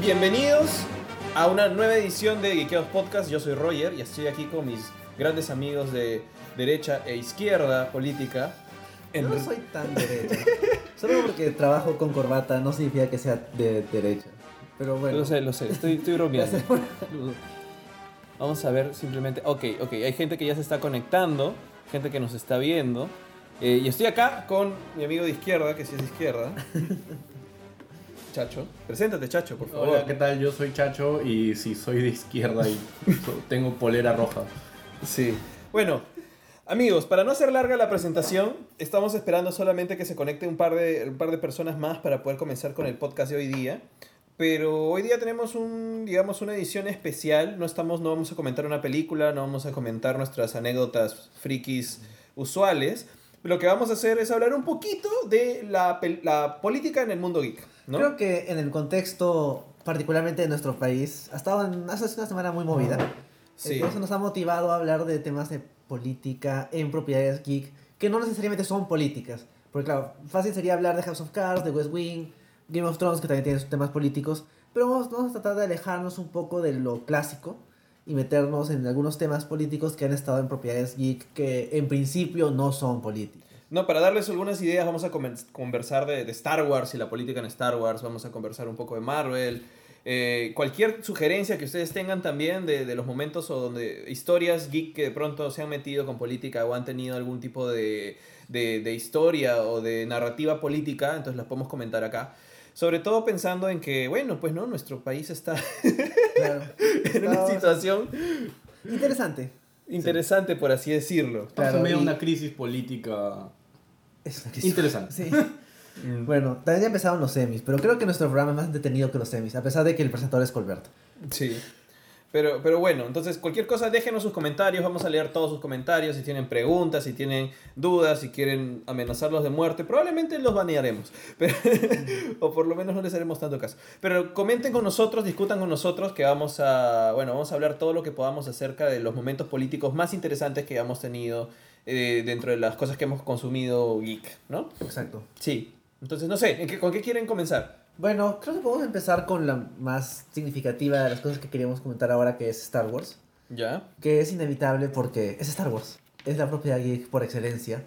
Bienvenidos a una nueva edición de Geekeados Podcast. Yo soy Roger y estoy aquí con mis grandes amigos de derecha e izquierda política. No soy tan derecha. Solo porque trabajo con corbata no significa que sea de derecha. Pero bueno. Lo sé, lo sé, estoy, estoy bromeando. Vamos a ver simplemente. Ok, ok, hay gente que ya se está conectando, gente que nos está viendo. Eh, y estoy acá con mi amigo de izquierda, que sí es de izquierda. Chacho. Preséntate, Chacho, por favor. Hola, ¿qué tal? Yo soy Chacho y sí, soy de izquierda y tengo polera roja. Sí. Bueno, amigos, para no hacer larga la presentación, estamos esperando solamente que se conecte un par de, un par de personas más para poder comenzar con el podcast de hoy día. Pero hoy día tenemos un, digamos, una edición especial. No estamos, no vamos a comentar una película, no vamos a comentar nuestras anécdotas frikis usuales. Lo que vamos a hacer es hablar un poquito de la, la política en el mundo geek, ¿no? Creo que en el contexto, particularmente de nuestro país, ha estado en, hace una semana muy movida. Sí. Entonces nos ha motivado a hablar de temas de política en propiedades geek, que no necesariamente son políticas. Porque claro, fácil sería hablar de House of Cards, de West Wing, Game of Thrones, que también tiene sus temas políticos. Pero vamos, vamos a tratar de alejarnos un poco de lo clásico y meternos en algunos temas políticos que han estado en propiedades geek que en principio no son políticas. No, para darles algunas ideas, vamos a conversar de, de Star Wars y la política en Star Wars, vamos a conversar un poco de Marvel. eh, cualquier sugerencia que ustedes tengan también de, de los momentos o donde historias geek que de pronto se han metido con política o han tenido algún tipo de, de, de historia o de narrativa política, entonces las podemos comentar acá. Sobre todo pensando en que, bueno, pues no, nuestro país está Claro. en una situación Interesante. interesante, por así decirlo. Claro, en medio de y- una crisis política Es una crisis. interesante. Sí. Bueno, también ya empezaron los semis, pero creo que nuestro programa es más entretenido que los semis, a pesar de que el presentador es Colberto. Sí. Pero, pero bueno, entonces cualquier cosa déjenos sus comentarios, vamos a leer todos sus comentarios, si tienen preguntas, si tienen dudas, si quieren amenazarlos de muerte, probablemente los banearemos, pero- o por lo menos no les haremos tanto caso. Pero comenten con nosotros, discutan con nosotros, que vamos a, bueno, vamos a hablar todo lo que podamos acerca de los momentos políticos más interesantes que hemos tenido eh, dentro de las cosas que hemos consumido geek, ¿no? Exacto. Sí. Entonces, no sé, ¿en qué- ¿con qué quieren comenzar? Bueno, creo que podemos empezar con la más significativa de las cosas que queríamos comentar ahora, que es Star Wars. ¿Ya? Que es inevitable porque es Star Wars. Es la propiedad geek por excelencia.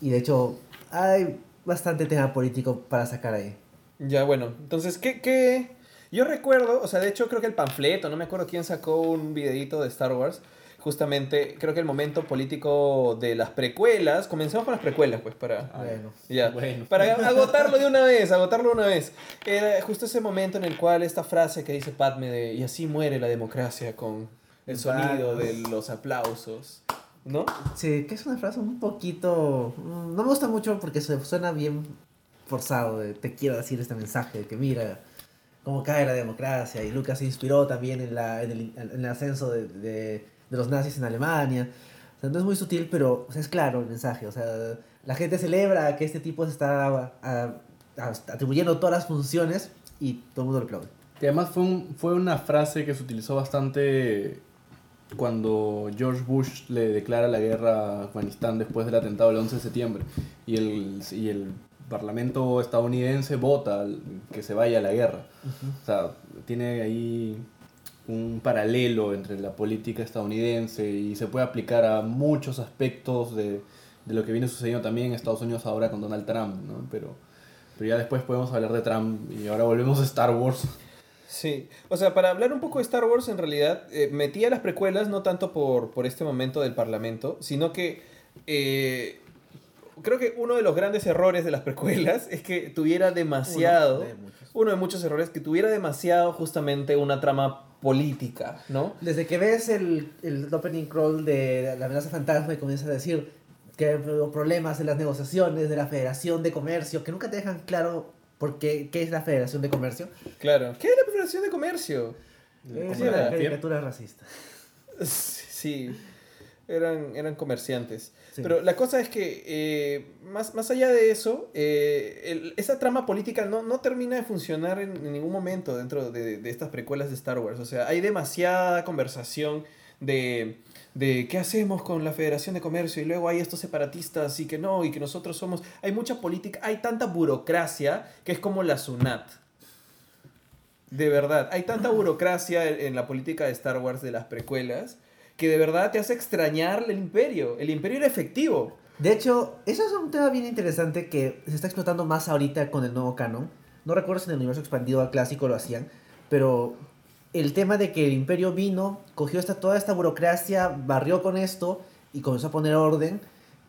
Y de hecho, hay bastante tema político para sacar ahí. Ya, bueno, entonces, ¿qué, qué? Yo recuerdo, o sea, de hecho creo que el panfleto, no me acuerdo quién sacó un videito de Star Wars, justamente, creo que el momento político de las precuelas, comencemos con las precuelas, pues, para... Bueno. Ya, Bueno. para agotarlo de una vez, agotarlo de una vez. Era justo ese momento en el cual esta frase que dice Padme de, y así muere la democracia con el sonido de los aplausos, ¿no? Sí, que es una frase un poquito... No me gusta mucho porque se suena bien forzado. de, te quiero decir este mensaje de que mira cómo cae la democracia. Y Lucas se inspiró también en, la, en, el, en el ascenso de, de, de los nazis en Alemania. O sea, no es muy sutil, pero o sea, es claro el mensaje. O sea, la gente celebra que este tipo se está a- a- a- atribuyendo todas las funciones y todo el mundo lo aplaude. Que además fue, un- fue una frase que se utilizó bastante cuando George Bush le declara la guerra a Afganistán después del atentado del 11 de septiembre. Y el, y el Parlamento estadounidense vota que se vaya a la guerra. O sea, tiene ahí un paralelo entre la política estadounidense y se puede aplicar a muchos aspectos de, de lo que viene sucediendo también en Estados Unidos ahora con Donald Trump, ¿no? Pero, pero ya después podemos hablar de Trump y ahora volvemos a Star Wars. Sí, o sea, para hablar un poco de Star Wars, en realidad eh, metía las precuelas no tanto por, por este momento del Parlamento, sino que eh, creo que uno de los grandes errores de las precuelas es que tuviera demasiado, Uno de muchos. uno de muchos errores, que tuviera demasiado justamente una trama política, ¿no? Desde que ves el, el opening crawl de la amenaza fantasma y comienzas a decir que hubo problemas en las negociaciones de la Federación de Comercio, que nunca te dejan claro por qué, qué es la Federación de Comercio. Claro. ¿Qué es la Federación de Comercio? Es una caricatura racista. Sí, eran, eran comerciantes. Sí. Pero la cosa es que, eh, más, más allá de eso, eh, el- esa trama política no, no termina de funcionar en, en ningún momento dentro de, de estas precuelas de Star Wars. O sea, hay demasiada conversación de, de qué hacemos con la Federación de Comercio y luego hay estos separatistas y que no, y que nosotros somos... Hay mucha política, hay tanta burocracia que es como la SUNAT. De verdad, hay tanta burocracia en, en la política de Star Wars de las precuelas que de verdad te hace extrañar el imperio. El imperio era efectivo. De hecho, eso es un tema bien interesante que se está explotando más ahorita con el nuevo canon. No recuerdo si en el universo expandido al clásico lo hacían, pero el tema de que el imperio vino, cogió esta, toda esta burocracia, barrió con esto y comenzó a poner orden,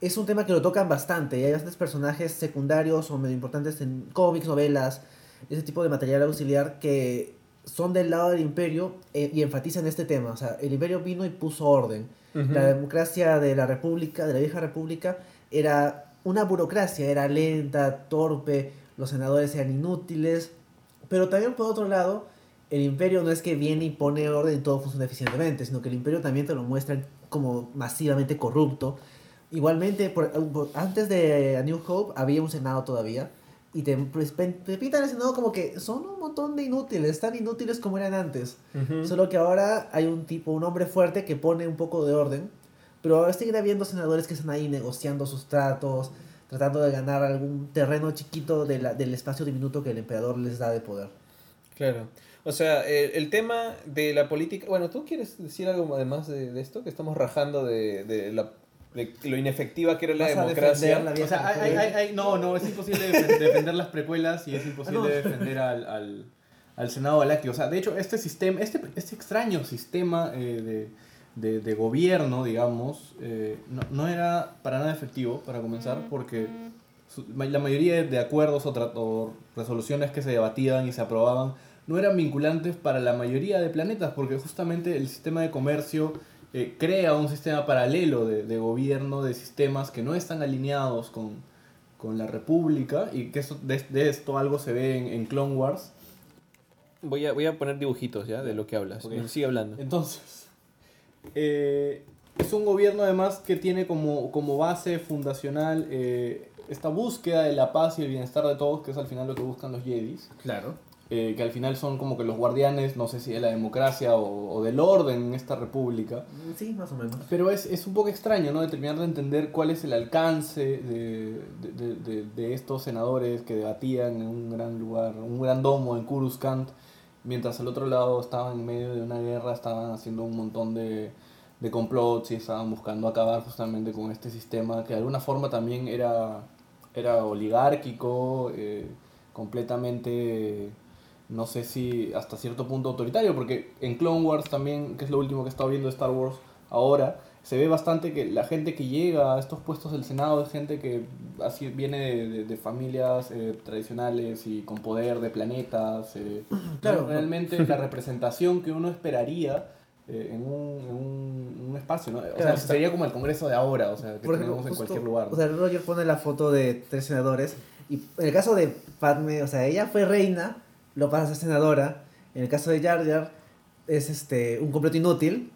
es un tema que lo tocan bastante. Hay bastantes personajes secundarios o medio importantes en cómics, novelas, ese tipo de material auxiliar que son del lado del imperio eh, y enfatizan este tema. O sea, el imperio vino y puso orden. La democracia de la república, de la vieja república, era una burocracia, era lenta, torpe, los senadores eran inútiles. Pero también por otro lado, el imperio no es que viene y pone orden y todo funciona eficientemente, sino que el imperio también te lo muestran como masivamente corrupto. Igualmente, por- por- antes de A New Hope había un senado todavía. Y te, pues, te pintan el senado como que son un montón de inútiles, tan inútiles como eran antes. Solo que ahora hay un tipo, un hombre fuerte que pone un poco de orden. Pero ahora siguen habiendo senadores que están ahí negociando sus tratos, tratando de ganar algún terreno chiquito de la- del espacio diminuto que el emperador les da de poder. Claro. O sea, el, el tema de la política... Bueno, ¿tú quieres decir algo además de, de esto? Que estamos rajando de, de la, de lo inefectiva que era la democracia. la O sea, hay, hay- hay- no, no, es imposible defen- defender las precuelas y es imposible Ah, no. defender al, al, al Senado Galáctico. O sea, de hecho, este sistema, este, este extraño sistema eh, de, de, de gobierno, digamos, eh, no, no era para nada efectivo, para comenzar, porque su- ma- la mayoría de acuerdos o, tra- o resoluciones que se debatían y se aprobaban no eran vinculantes para la mayoría de planetas, porque justamente el sistema de comercio eh, crea un sistema paralelo de, de gobierno, de sistemas que no están alineados con, con la República, y que eso, de, de esto algo se ve en, en Clone Wars. Voy a, voy a poner dibujitos ya de lo que hablas. Ok. Sigue hablando. Entonces, eh, es un gobierno además que tiene como, como base fundacional eh, esta búsqueda de la paz y el bienestar de todos, que es al final lo que buscan los Jedis. Claro. Eh, que al final son como que los guardianes, no sé si de la democracia o, o del orden en esta república. Sí, más o menos. Pero es, es un poco extraño, ¿no? De terminar de entender cuál es el alcance de, de, de- de- estos senadores que debatían en un gran lugar, un gran domo en Coruscant, mientras al otro lado estaban en medio de una guerra, estaban haciendo un montón de, de complots y estaban buscando acabar justamente con este sistema que de alguna forma también era, era oligárquico, eh, completamente no sé si hasta cierto punto autoritario, porque en Clone Wars también, que es lo último que he estado viendo de Star Wars ahora, se ve bastante que la gente que llega a estos puestos del Senado es gente que así viene de, de- de familias eh, tradicionales y con poder de planetas. eh, Claro. ¿no? Realmente la representación que uno esperaría eh, en, un, en un- un espacio, ¿no? O sea, sería como el Congreso de ahora, o sea, que Por ejemplo, tenemos en justo- cualquier lugar. O sea, Roger pone la foto de tres senadores. Y en el caso de Padme, o sea, ella fue reina, lo pasa a ser senadora. En el caso de Jar Jar, es este, un complot inútil,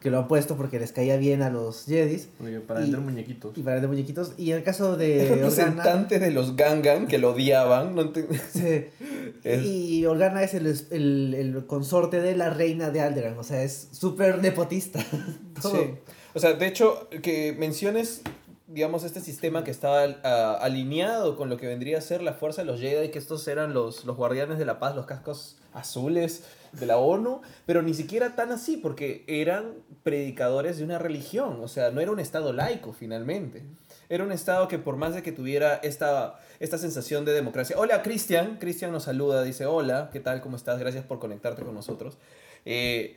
que lo han puesto porque les caía bien a los Jedis. Porque para vender muñequitos. Y para de muñequitos. Y en el caso El de Organa. representante de los Gangan que lo odiaban. No sí, Es- Y Organa es el, el, el consorte de la reina de Alderaan. O sea, es súper nepotista. Todo. Sí. O sea, de hecho, que menciones, digamos, este sistema que estaba alineado con lo que vendría a ser la fuerza de los Jedi, que estos eran los, los guardianes de la paz, los cascos azules de la ONU, pero ni siquiera tan así, porque eran predicadores de una religión, o sea, no era un estado laico finalmente. Era un estado que por más de que tuviera esta, esta sensación de democracia. Hola, Cristian. Cristian nos saluda, dice, hola, ¿qué tal? ¿Cómo estás? Gracias por conectarte con nosotros. Eh,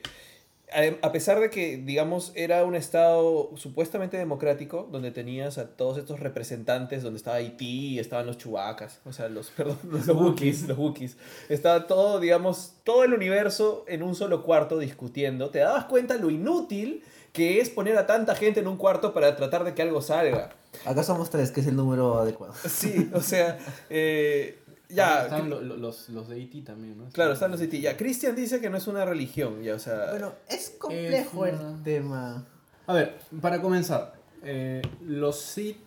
a pesar de que, digamos, era un estado supuestamente democrático, donde tenías a todos estos representantes, donde estaba Haití, estaban los chubacas, o sea, los, perdón, los Wookiees, los Wookiees. Estaba todo, digamos, todo el universo en un solo cuarto discutiendo. Te dabas cuenta lo inútil que es poner a tanta gente en un cuarto para tratar de que algo salga. Acá somos tres, que es el número adecuado. Sí, o sea, eh, ya... Estaban lo- lo- los, los de E.T. también, ¿no? Claro, están los Haití. Ya, Cristian dice que no es una religión, ya, o sea... Bueno, es complejo Es una- el tema. A ver, para comenzar, eh, los Sith,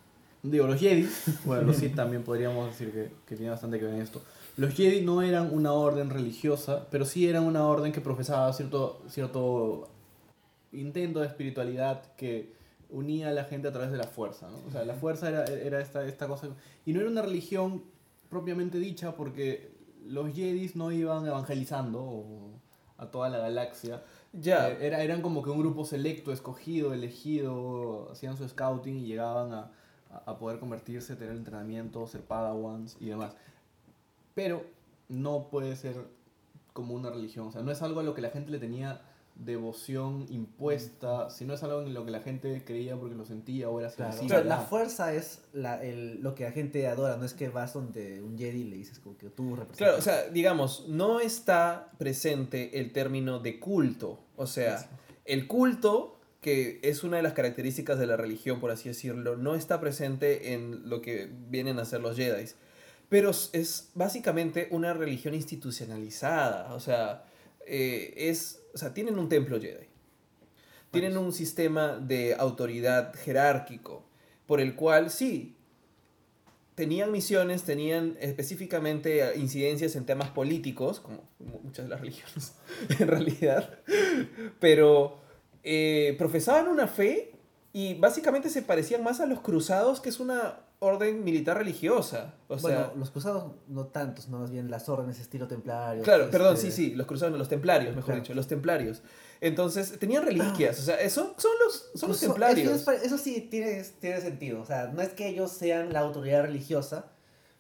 digo, los Jedi, bueno, los Sith también podríamos decir que, que tiene bastante que ver en esto. Los Jedi no eran una orden religiosa, pero sí eran una orden que profesaba cierto, cierto intento de espiritualidad que unía a la gente a través de la fuerza, ¿no? O sea, la fuerza era, era esta, esta cosa... Y no era una religión propiamente dicha porque los Jedis no iban evangelizando a toda la galaxia. Ya. Eh, era, eran como que un grupo selecto, escogido, elegido, hacían su scouting y llegaban a- a poder convertirse, tener entrenamiento, ser padawans y demás. Pero no puede ser como una religión, o sea, no es algo a lo que la gente le tenía devoción impuesta, sino es algo en lo que la gente creía porque lo sentía o era Claro, la fuerza es la, el, lo que la gente adora, no es que vas donde un Jedi y le dices como que tú representas. Claro, o sea, digamos, no está presente el término de culto. O sea, el culto, que es una de las características de la religión, por así decirlo, no está presente en lo que vienen a ser los Jedi. Pero es- es básicamente una religión institucionalizada. O sea, eh, es, o sea, tienen un templo Jedi. Tienen un sistema de autoridad jerárquico, por el cual sí, tenían misiones, tenían específicamente incidencias en temas políticos, como mu- muchas de las religiones en realidad, pero eh, profesaban una fe y básicamente se parecían más a los cruzados, que es una orden militar religiosa. O bueno, sea, los cruzados no tantos, no más bien las órdenes estilo templario. Claro, perdón, este, sí, sí, los cruzados, no, los templarios, mejor Claro. dicho, los templarios. Entonces, tenían reliquias, o sea, eso son los, son los Eso- templarios. Eso, es- eso sí tiene, tiene sentido. O sea, no es que ellos sean la autoridad religiosa,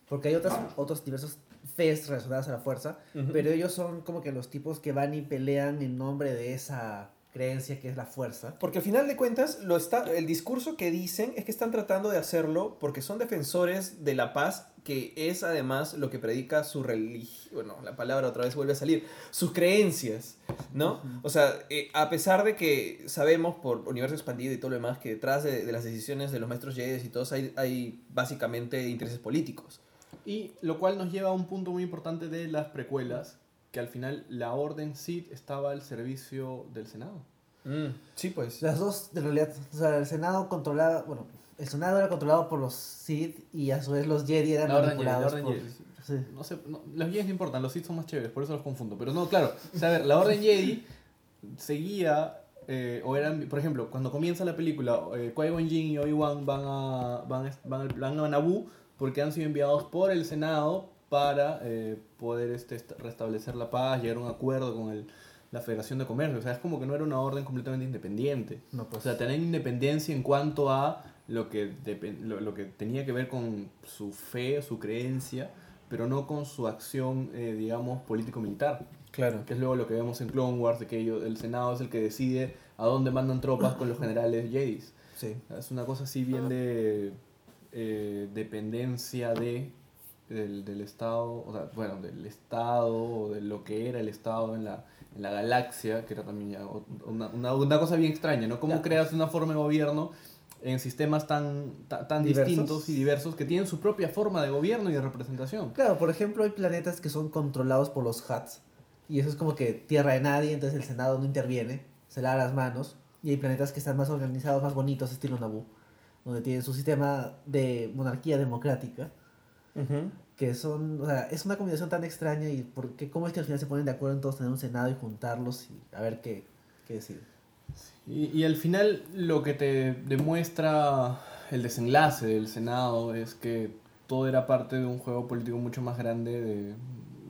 porque hay otras, otros diversos fes relacionadas a la fuerza, pero ellos son como que los tipos que van y pelean en nombre de esa creencia que es la fuerza. Porque al final de cuentas, lo está, el discurso que dicen es que están tratando de hacerlo porque son defensores de la paz, que es además lo que predica su religión, bueno, la palabra otra vez vuelve a salir, sus creencias, ¿no? O sea, eh, a pesar de que sabemos por universo expandido y todo lo demás que detrás de, de las decisiones de los maestros Jedi y todos hay, hay básicamente intereses políticos. Y lo cual nos lleva a un punto muy importante de las precuelas, que al final la orden Sith estaba al servicio del Senado. Mm, sí, pues. Las dos, en realidad, o sea, el Senado controlaba, bueno, el Senado era controlado por los Sith y a su vez los Jedi eran La orden Jedi, la manipulados orden por... Jedi. Sí. No sé, no- los Jedi no importan, los Sith son más chéveres, por eso los confundo. Pero no, claro, o sea, a ver, la Orden Jedi seguía, eh, o eran, por ejemplo, cuando comienza la película, eh, Qui-Gon Jinn y Obi-Wan van a, van, a- van, van a Naboo porque han sido enviados por el Senado para eh, poder este, est- restablecer la paz, llegar a un acuerdo con el, la Federación de Comercio. O sea, es como que no era una orden completamente independiente. No, O pues, sea, tener independencia en cuanto a lo que, lo, lo que tenía que ver con su fe, su creencia, pero no con su acción, eh, digamos, político-militar. Claro. Que es luego lo que vemos en Clone Wars, de que ellos- el Senado es el que decide a dónde mandan tropas con los generales Jedis. sí. Es una cosa así bien de eh, dependencia de del, del Estado, o sea, bueno, del Estado, o de lo que era el Estado en la, en la galaxia, que era también ya una, una, una cosa bien extraña, ¿no? ¿Cómo Ya. creas una forma de gobierno en sistemas tan, ta- tan Diversos. distintos y diversos que tienen su propia forma de gobierno y de representación? Claro, por ejemplo, hay planetas que son controlados por los Huts. Y eso es como que tierra de nadie, entonces el Senado no interviene, se lava las manos. Y hay planetas que están más organizados, más bonitos, estilo Naboo, donde tienen su sistema de monarquía democrática. Ujú. Que son, o sea, es una combinación tan extraña y porque cómo es que al final se ponen de acuerdo en todos tener un Senado y juntarlos y a ver qué, qué decir. Y, y al final lo que te demuestra el desenlace del Senado es que todo era parte de un juego político mucho más grande de,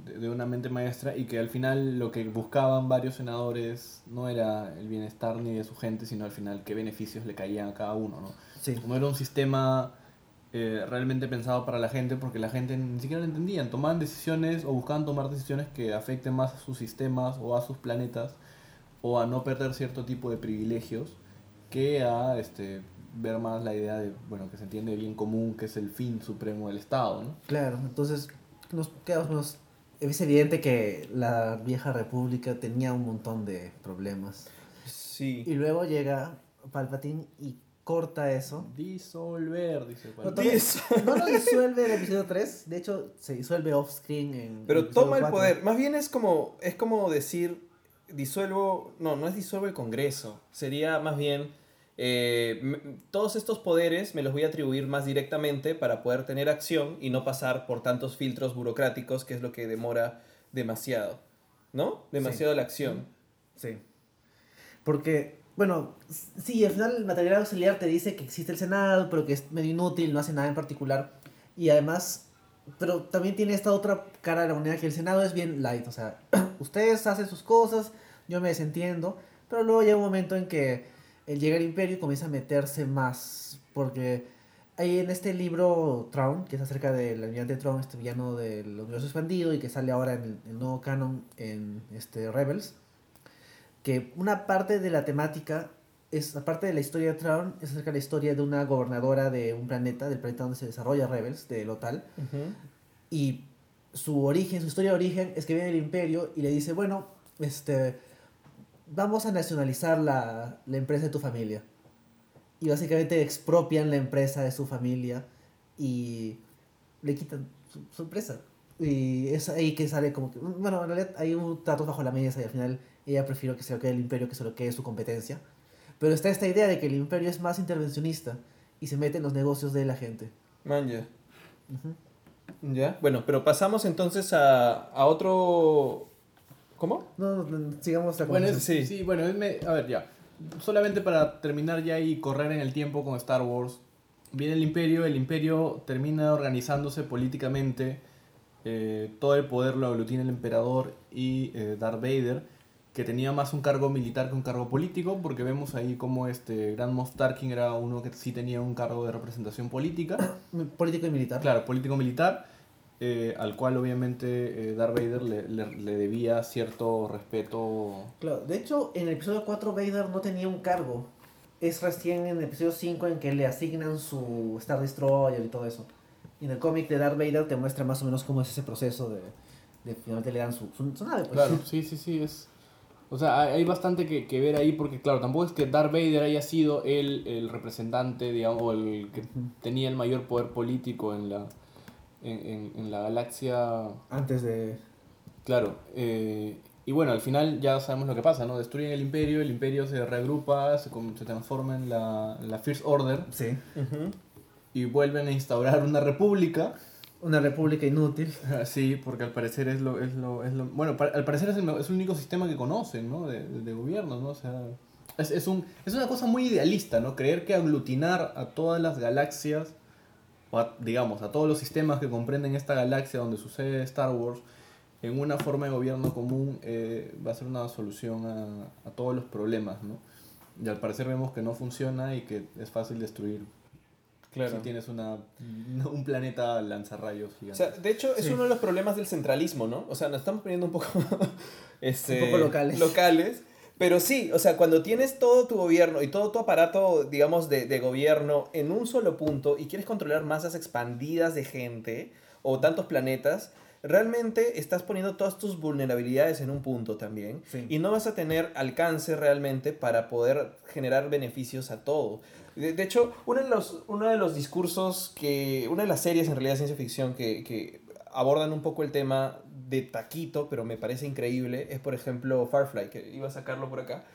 de- de una mente maestra y que al final lo que buscaban varios senadores no era el bienestar ni de su gente, sino al final qué beneficios le caían a cada uno, ¿no? Sí. No era un sistema eh, realmente pensado para la gente porque la gente ni siquiera lo entendían. Tomaban decisiones o buscaban tomar decisiones que afecten más a sus sistemas o a sus planetas o a no perder cierto tipo de privilegios que a este, ver más la idea de, bueno, que se entiende bien común, que es el fin supremo del Estado, ¿no? Claro, entonces nos quedamos, nos- es evidente que la vieja república tenía un montón de problemas. Sí. Y luego llega Palpatine y corta eso. Disolver, dice No, no lo disuelve en el episodio 3, de hecho se disuelve off-screen en... Pero el episodio toma el 4. poder. Más bien es como, es como decir, disuelvo, no, no es disuelvo el Congreso. Sería más bien, eh, todos estos poderes me los voy a atribuir más directamente para poder tener acción y no pasar por tantos filtros burocráticos, que es lo que demora demasiado. ¿No? Demasiado la acción. Sí. Porque, bueno, sí, al final el material auxiliar te dice que existe el Senado, pero que es medio inútil, no hace nada en particular. Y además, pero también tiene esta otra cara de la moneda que el Senado es bien light, o sea, ustedes hacen sus cosas, yo me desentiendo, pero luego llega un momento en que llega al imperio y comienza a meterse más, porque hay en este libro Traun, que es acerca del almirante Traun, este villano del universo expandido y que sale ahora en el, el nuevo canon en este Rebels, que una parte de la temática es, aparte de la historia de Traun, es acerca de la historia de una gobernadora de un planeta, del planeta donde se desarrolla Rebels, de Lotal, y su origen, su historia de origen es que viene del imperio y le dice, bueno, este, vamos a nacionalizar la, la empresa de tu familia. Y básicamente expropian la empresa de su familia y le quitan su, su empresa. Y es ahí que sale como que, bueno, en realidad hay un trato bajo la mesa y al final ella prefiere que se lo quede el imperio que se lo quede su competencia. Pero está esta idea de que el imperio es más intervencionista y se mete en los negocios de la gente. Man, ya. Ya. Bueno, pero pasamos entonces a, a otro. ¿Cómo? No, no, no, sigamos la Bueno, es-. Sí. sí. bueno, es me- a ver, ya. Solamente para terminar ya y correr en el tiempo con Star Wars. Viene el Imperio, el Imperio termina organizándose políticamente. eh, todo el poder lo aglutina el Emperador y eh, Darth Vader, que tenía más un cargo militar que un cargo político, porque vemos ahí como este Grand Moff Tarkin era uno que sí tenía un cargo de representación política. Político y militar. Claro, político-militar, eh, al cual obviamente eh, Darth Vader le, le- le debía cierto respeto. Claro, de hecho, en el episodio 4 Vader no tenía un cargo. Es recién en el episodio 5 en que le asignan su Star Destroyer y todo eso. Y en el cómic de Darth Vader te muestra más o menos cómo es ese proceso de, de finalmente le dan su, su, su nave. Pues. Claro, sí, sí, sí, es... O sea, hay hay bastante que, que ver ahí porque, claro, tampoco es que Darth Vader haya sido el, el representante, digamos, o el que tenía el mayor poder político en la, en, en- en la galaxia. Antes de... Claro, eh, y bueno, al final ya sabemos lo que pasa, ¿no? Destruyen el imperio, el imperio se reagrupa, se, con- se transforma en la, en la First Order Sí. Y vuelven a instaurar una república. Una república inútil. Sí, porque al parecer es lo... Es lo, es lo bueno, al parecer es el, es el único sistema que conocen, ¿no? De, de, gobierno, ¿no? O sea, es, es, un, es una cosa muy idealista, ¿no? Creer que aglutinar a todas las galaxias, digamos, a todos los sistemas que comprenden esta galaxia donde sucede Star Wars, en una forma de gobierno común eh, va a ser una solución a, a todos los problemas, ¿no? Y al parecer vemos que no funciona y que es fácil destruir Claro. si tienes una, un planeta lanzarrayos O gigante. sea, de hecho, es Sí. uno de los problemas del centralismo, ¿no? O sea, nos estamos poniendo un poco, este, Un poco locales. locales. Pero sí, o sea, cuando tienes todo tu gobierno y todo tu aparato, digamos, de, de gobierno en un solo punto y quieres controlar masas expandidas de gente o tantos planetas, realmente estás poniendo todas tus vulnerabilidades en un punto también Sí. y no vas a tener alcance realmente para poder generar beneficios a todo. De, hecho, uno de, los, uno de los discursos que, una de las series en realidad de ciencia ficción que, que abordan un poco el tema de taquito, pero me parece increíble, es por ejemplo Farfly, que iba a sacarlo por acá.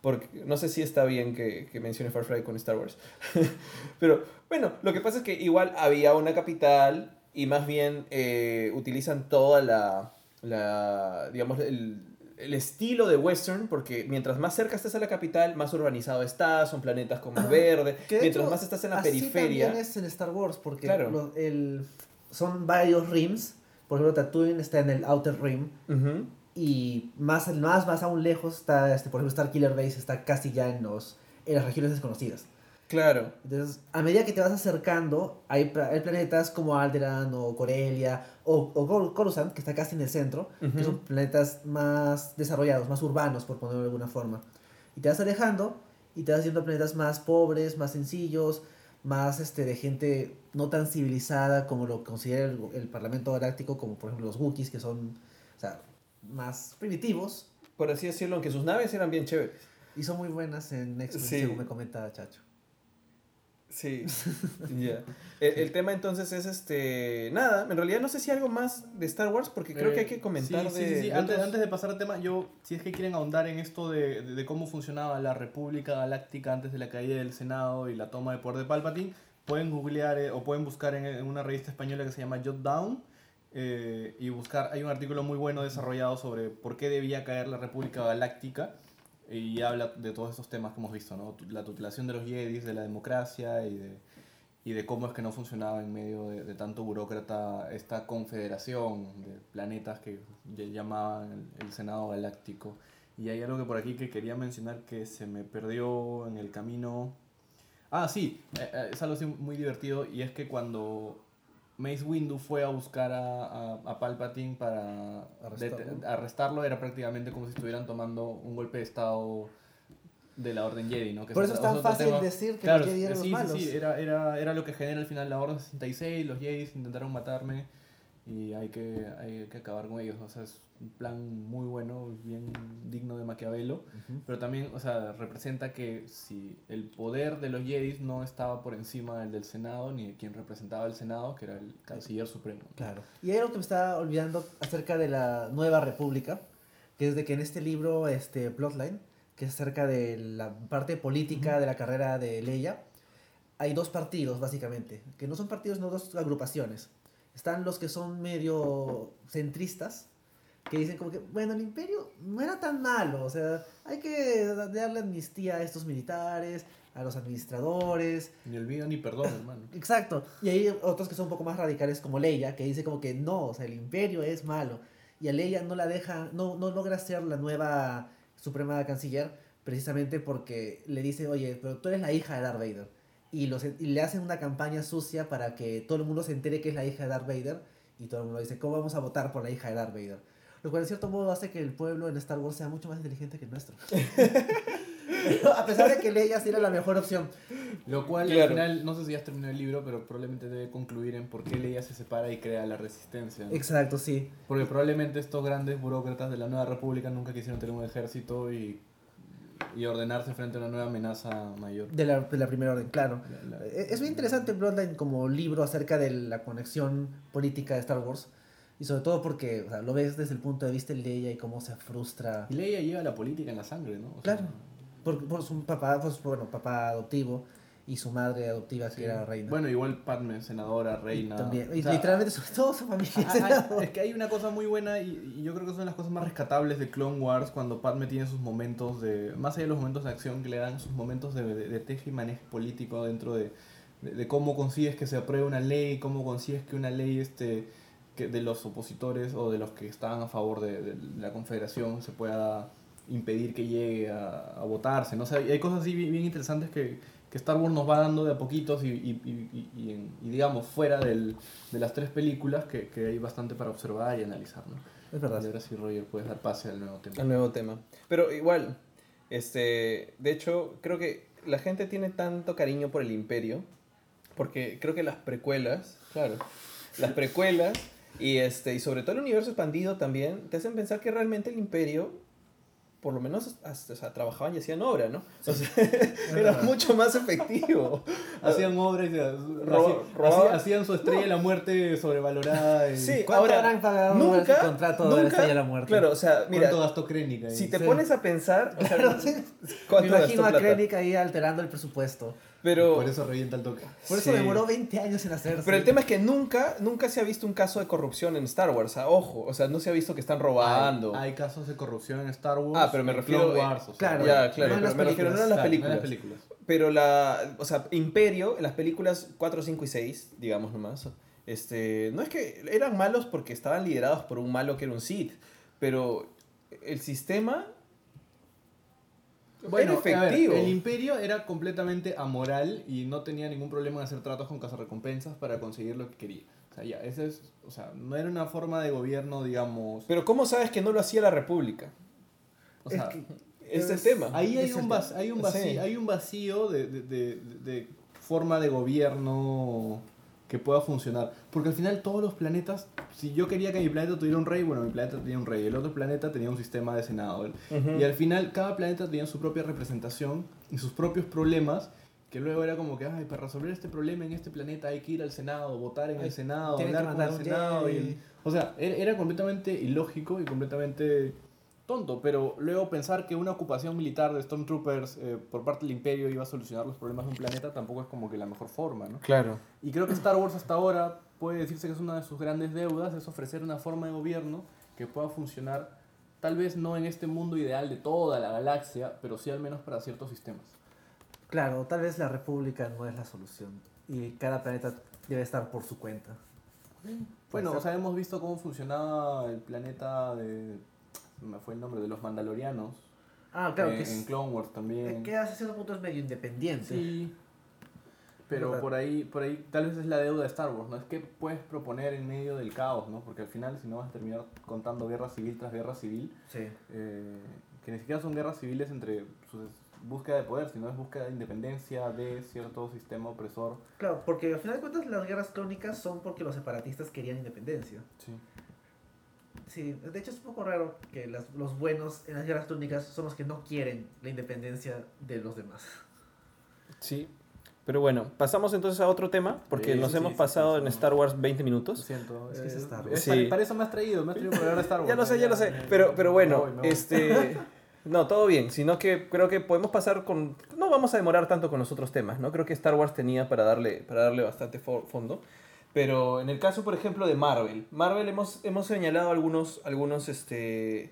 Porque no sé si está bien que, que mencione Farfly con Star Wars. Pero bueno, lo que pasa es que igual había una capital y más bien eh, utilizan toda la, la digamos, el, el estilo de western, porque mientras más cerca estés a la capital, más urbanizado estás, son planetas con más verde. Que Mientras hecho, más estás en la así periferia. también es en Star Wars, porque Claro. el, son varios rims. Por ejemplo, Tatooine está en el Outer Rim. Y más, más, más aún lejos está, este, por ejemplo, Star Killer Base está casi ya en, los, en las regiones desconocidas. Claro. Entonces, a medida que te vas acercando, hay, hay planetas como Alderan o Corelia o, o Cor- Coruscant, que está casi en el centro, que son planetas más desarrollados, más urbanos, por ponerlo de alguna forma. Y te vas alejando y te vas yendo a planetas más pobres, más sencillos, más este, de gente no tan civilizada como lo considera el, el Parlamento Galáctico, como por ejemplo los Wookiees, que son o sea, más primitivos Por así decirlo, aunque sus naves eran bien chéveres. y son muy buenas en Sí. según me comenta Chacho. Sí, ya. El, el tema entonces es este. Nada, en realidad no sé si algo más de Star Wars, porque creo que hay que comentar Eh, Sí, sí, de. sí, sí. Antes, antes de pasar al tema, yo, si es que quieren ahondar en esto de, de- de cómo funcionaba la República Galáctica antes de la caída del Senado y la toma de poder de Palpatine, pueden googlear eh, o pueden buscar en, en una revista española que se llama Jot Down eh, y buscar, hay un artículo muy bueno desarrollado sobre por qué debía caer la República Galáctica y habla de todos estos temas que hemos visto, ¿no? La tutelación de los Jedis, de la democracia y de, y de cómo es que no funcionaba en medio de, de tanto burócrata esta confederación de planetas que ll- llamaban el, el Senado Galáctico. Y hay algo que por aquí que quería mencionar que se me perdió en el camino. Ah, sí, eh, eh, es algo así muy divertido y es que cuando Mace Windu fue a buscar a, a, a Palpatine para Arrestarlo. arrestarlo, era prácticamente como si estuvieran tomando un golpe de estado de la Orden Jedi, ¿no? Que Por eso es tan fácil decir que los Jedi eran sí, los sí, malos. Sí, era, era, era lo que genera al final la Orden 66, los Jedi intentaron matarme y hay que, hay que acabar con ellos. O sea, es un plan muy bueno, bien digno de Maquiavelo, pero también, o sea, representa que si el poder de los Jedi no estaba por encima del del Senado, ni de quien representaba el Senado, que era el Canciller Supremo. Claro. Y hay algo que me estaba olvidando acerca de la Nueva República, que es de que en este libro, este Plotline, que es acerca de la parte política de la carrera de Leia, hay dos partidos, básicamente, que no son partidos, no dos agrupaciones. Están los que son medio centristas, que dicen como que, bueno, el imperio no era tan malo, o sea, hay que darle amnistía a estos militares, a los administradores, Ni olvido ni perdón, hermano. Exacto. Y hay otros que son un poco más radicales como Leia, que dice como que no, o sea, el imperio es malo. Y a Leia no la deja, no, no logra ser la nueva suprema canciller precisamente porque le dice, oye, pero tú eres la hija de Darth Vader. Y, los, y le hacen una campaña sucia para que todo el mundo se entere que es la hija de Darth Vader. Y todo el mundo dice, ¿cómo vamos a votar por la hija de Darth Vader? Lo cual en cierto modo hace que el pueblo en Star Wars sea mucho más inteligente que el nuestro. a pesar de que Leia sí era la mejor opción. Lo cual Claro. al final, no sé si ya has terminado el libro, pero probablemente debe concluir en por qué Leia se separa y crea la resistencia. ¿no? Exacto, sí. Porque probablemente estos grandes burócratas de la nueva república nunca quisieron tener un ejército y, y ordenarse frente a una nueva amenaza mayor. De la, de la primera orden, claro. La- la- Eh, Es muy interesante Bloodline como libro acerca de la conexión política de Star Wars. Y sobre todo porque o sea, lo ves desde el punto de vista de Leia y cómo se frustra. Y Leia lleva la política en la sangre, ¿no? O sea, Claro. Por, por su papá, pues, bueno, papá adoptivo y su madre adoptiva sí. que era reina. Bueno, igual Padme, senadora, reina. También. o Y sea, literalmente, sobre todo su familia. Ah, es ah, es que hay una cosa muy buena y, y yo creo que son las cosas más rescatables de Clone Wars cuando Padme tiene sus momentos de, más allá de los momentos de acción que le dan, sus momentos de, de, de teje y manejo político dentro de, de, de cómo consigues que se apruebe una ley, cómo consigues que una ley este, que de los opositores o de los que estaban a favor de, de la confederación se pueda impedir que llegue a, a votarse. ¿no? O sea, hay cosas así bien, bien interesantes que, que Star Wars nos va dando de a poquitos y, y, y, digamos fuera del, de las tres películas que, que hay bastante para observar y analizar. ¿no? Es verdad. Y ahora sí, Roger, puedes dar pase al nuevo tema. al nuevo tema. Pero igual, este, de hecho, creo que la gente tiene tanto cariño por el imperio, porque creo que las precuelas, claro, las precuelas y, este, y sobre todo el universo expandido también, te hacen pensar que realmente el imperio, por lo menos, hasta, o sea, trabajaban y hacían obra, ¿no? O sea, era mucho más efectivo. Hacían obras y hacían- su estrella de la muerte sobrevalorada. y Sí, ¿Cuánto ahora, habrán pagado nunca, ese contrato de la Estrella de la Muerte? Claro, o sea, mira, ¿Cuánto gastó Krennic si te Sí. pones a pensar, o sea, Claro, sí. ¿cuánto Me imagino a? Krennic ahí alterando el presupuesto. Pero, Por eso revienta el toque. Por eso Sí. demoró 20 años en hacerse. Pero el tema es que nunca, nunca se ha visto un caso de corrupción en Star Wars. Ojo, o sea, no se ha visto que están robando. Hay, hay casos de corrupción en Star Wars. Ah, pero me refiero- Clone Wars, o sea, claro, ya, claro, no en pero las me refiero no en las Claro, no en películas. las películas. Pero la, o sea, Imperio, en las películas 4, 5 y 6, digamos nomás, este, no es que eran malos porque estaban liderados por un malo que era un Sith, pero el sistema Bueno, era a ver, efectivo. el imperio era completamente amoral y no tenía ningún problema en hacer tratos con cazarrecompensas para conseguir lo que quería. O sea, ya, ese es, o sea, no era una forma de gobierno, digamos. Pero ¿cómo sabes que no lo hacía la República? o sea, es que- Ese Es- tema. ahí hay es un, hay vacío, Sí. hay un vacío de, de- de- de forma de gobierno que pueda funcionar. Porque al final todos los planetas, si yo quería que mi planeta tuviera un rey, bueno, mi planeta tenía un rey, el otro planeta tenía un sistema de senado. Y al final cada planeta tenía su propia representación y sus propios problemas, que luego era como que, ay, para resolver este problema en este planeta hay que ir al Senado, votar en Ay, el Senado, hablar con el Senado. y Jedi. el- o sea, era completamente ilógico y completamente tonto, pero luego pensar que una ocupación militar de Stormtroopers eh, por parte del Imperio iba a solucionar los problemas de un planeta tampoco es como que la mejor forma, ¿no? Claro. Y creo que Star Wars hasta ahora puede decirse que es una de sus grandes deudas, es ofrecer una forma de gobierno que pueda funcionar, tal vez no en este mundo ideal de toda la galaxia, pero sí al menos para ciertos sistemas. Claro, tal vez la república no es la solución. y cada planeta debe estar por su cuenta. Bueno, o sea, hemos visto cómo funcionaba el planeta de... Me fue el nombre, de los Mandalorianos. Ah, claro, eh, que, es- en Clone Wars también. que hasta cierto punto es medio independiente. Sí. Pero Verdad. por ahí, por ahí tal vez es la deuda de Star Wars, ¿no? Es que puedes proponer en medio del caos, ¿no? Porque al final si no vas a terminar contando guerra civil tras guerra civil, Sí. eh, que ni siquiera son guerras civiles entre su búsqueda de poder, sino es búsqueda de independencia de cierto sistema opresor. Claro, porque al final de cuentas las guerras crónicas son porque los separatistas querían independencia. Sí. Sí, de hecho es un poco raro que las- los buenos en las guerras crónicas son los que no quieren la independencia de los demás. Sí. Pero bueno, pasamos entonces a otro tema, porque Sí, nos sí, hemos sí, pasado sí, en. Star Wars 20 Lo minutos. siento. Es que es eh, Star Wars. Sí. para, para eso me has traído, me has traído para hablar de Star Wars. Ya lo sé, ya lo sé. Pero, pero Me bueno, voy, me voy. este. No, todo bien, sino que creo que podemos pasar con... No vamos a demorar tanto con los otros temas, ¿no? Creo que Star Wars tenía para darle, para darle bastante fo- fondo. Pero en el caso, por ejemplo, de Marvel. Marvel hemos, hemos señalado algunos, algunos, este,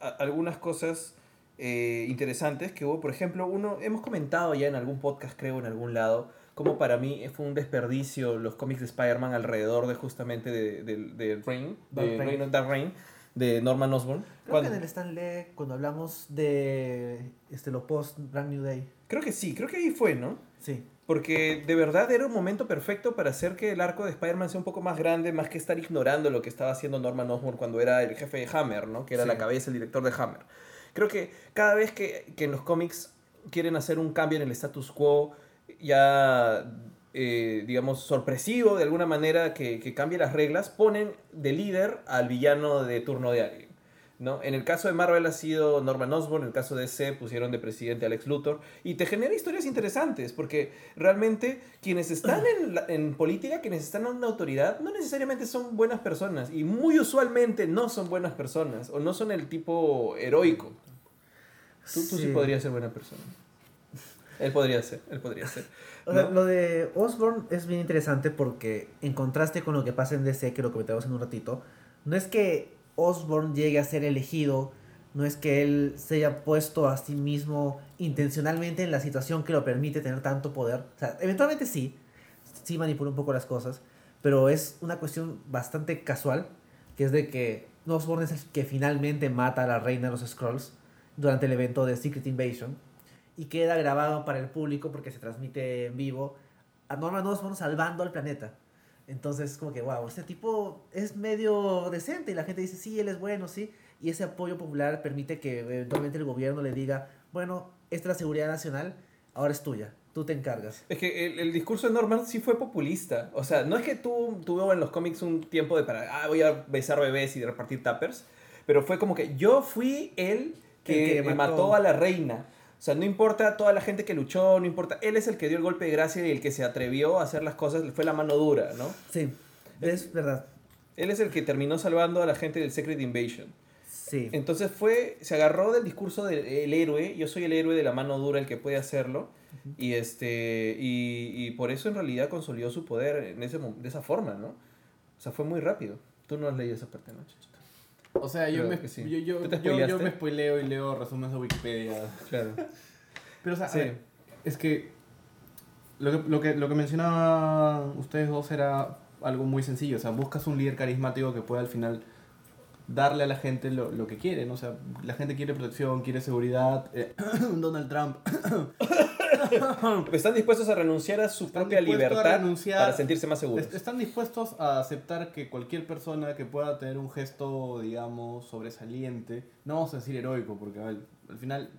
a- algunas cosas eh, interesantes que hubo. Por ejemplo, uno, hemos comentado ya en algún podcast, creo, en algún lado, como para mí fue un desperdicio los cómics de Spider-Man alrededor de justamente de, de, de Reign, Dark de. Reign of Dark Reign, de Norman Osborn. Creo Cuando- que en el Stan Lee, cuando hablamos de este, lo post Brand New Day, Creo que sí, creo que ahí fue, ¿no? sí, Porque de verdad era un momento perfecto para hacer que el arco de Spider-Man sea un poco más grande, más que estar ignorando lo que estaba haciendo Norman Osborn cuando era el jefe de Hammer, ¿no? Que era Sí. la cabeza, el director de Hammer. Creo que cada vez que, que en los cómics quieren hacer un cambio en el status quo, ya, eh, digamos, sorpresivo de alguna manera que, que cambie las reglas, ponen de líder al villano de turno de alguien. ¿No? En el caso de Marvel ha sido Norman Osborn, en el caso de DC pusieron de presidente a Alex Luthor, y te genera historias interesantes, porque realmente quienes están en, la- en política, quienes están en la autoridad, no necesariamente son buenas personas, y muy usualmente no son buenas personas, o no son el tipo heroico. Tú, tú sí. Sí. podrías ser buena persona. Él podría ser, él podría ser. O sea, ¿no? lo de Osborn es bien interesante porque en contraste con lo que pasa en DC, que lo comentamos en un ratito, no es que Osborn llegue a ser elegido, no es que él se haya puesto a sí mismo intencionalmente en la situación que lo permite tener tanto poder. O sea, eventualmente sí, sí manipula un poco las cosas, pero es una cuestión bastante casual, que es de que Osborn es el que finalmente mata a la reina de los Scrolls durante el evento de Secret Invasion y queda grabado para el público porque se transmite en vivo a Norman Osborn salvando al planeta. Entonces, como que, wow, este tipo es medio decente y la gente dice, sí, él es bueno, sí. Y ese apoyo popular permite que eventualmente el gobierno le diga, bueno, esta es la seguridad nacional, ahora es tuya, tú te encargas. Es que el, el discurso de Norman sí fue populista. O sea, no es que tú tuvo en los cómics un tiempo de para, ah, voy a besar bebés y repartir tappers, pero fue como que yo fui el que, que mató. mató. a la reina. O sea, no importa toda la gente que luchó, no importa. Él es el que dio el golpe de gracia y el que se atrevió a hacer las cosas, fue la mano dura, ¿no? Sí, es verdad. Él es el que terminó salvando a la gente del Secret Invasion. Sí. Entonces fue, se agarró del discurso del el héroe, yo soy el héroe de la mano dura, el que puede hacerlo, y este y, y por eso en realidad consolidó su poder en ese, de esa forma, ¿no? O sea, fue muy rápido. Tú no has leído esa parte, ¿no, Chichito? O sea, yo Creo me, sí. yo, yo, ¿Tú te yo, me spoileo y leo resúmenes de Wikipedia. Claro. Pero, o sea, a Sí. ver, es que lo, que lo que lo que mencionaban ustedes dos era algo muy sencillo. O sea, buscas un líder carismático que pueda al final darle a la gente lo, lo que quiere. ¿no? O sea, la gente quiere protección, quiere seguridad. eh, Donald Trump Están dispuestos a renunciar a su propia libertad para sentirse más seguros. est- están dispuestos a aceptar que cualquier persona que pueda tener un gesto, digamos, sobresaliente, no vamos a decir heroico, porque a ver, al final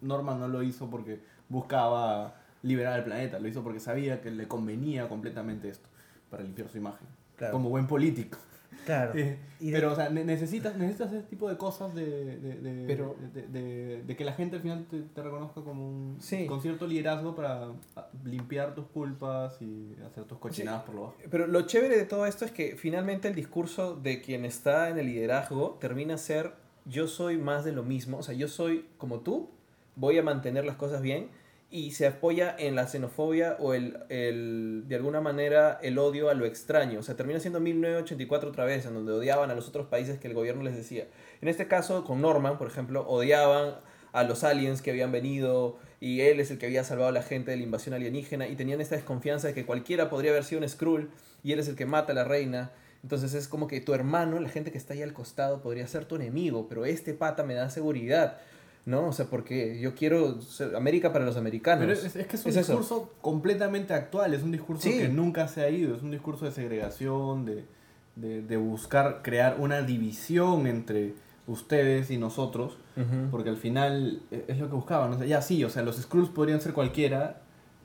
Norman no lo hizo porque buscaba liberar al planeta, lo hizo porque sabía que le convenía completamente esto para limpiar su imagen, Claro. como buen político. Claro. Eh, Y pero, o sea, ne- necesitas, necesitas ese tipo de cosas de, de, de- Pero- de, que la gente al final te, te reconozca como un, Sí. con cierto liderazgo para ah, limpiar tus culpas y hacer tus cochinadas por lo bajo. Pero lo chévere de todo esto es que finalmente el discurso de quien está en el liderazgo termina a ser yo soy más de lo mismo, o sea, yo soy como tú, voy a mantener las cosas bien y se apoya en la xenofobia o el, el de alguna manera el odio a lo extraño, o sea, termina siendo 1984 otra vez, en donde odiaban a los otros países que el gobierno les decía. En este caso, con Norman, por ejemplo, odiaban a los aliens que habían venido y él es el que había salvado a la gente de la invasión alienígena y tenían esta desconfianza de que cualquiera podría haber sido un Skrull y él es el que mata a la reina. Entonces es como que tu hermano, la gente que está ahí al costado, podría ser tu enemigo, pero este pata me da seguridad. ¿No? O sea, porque yo quiero ser América para los americanos. Pero es, es que es un Es eso. discurso completamente actual, es un discurso Sí. que nunca se ha ido, es un discurso de segregación, de, de, de buscar crear una división entre ustedes y nosotros, porque al final eh, es lo que buscaban. O sea, ya sí, o sea, los Skrulls podrían ser cualquiera,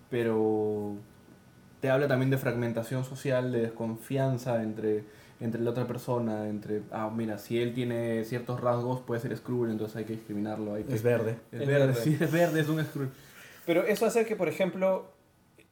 pero te habla también de fragmentación social, de desconfianza entre, entre la otra persona, entre, ah, mira, si él tiene ciertos rasgos, puede ser Skrull, entonces hay que discriminarlo. Hay que, Es verde. Es Es verde, verde. sí, es verde, es un Skrull. Pero eso hace que, por ejemplo,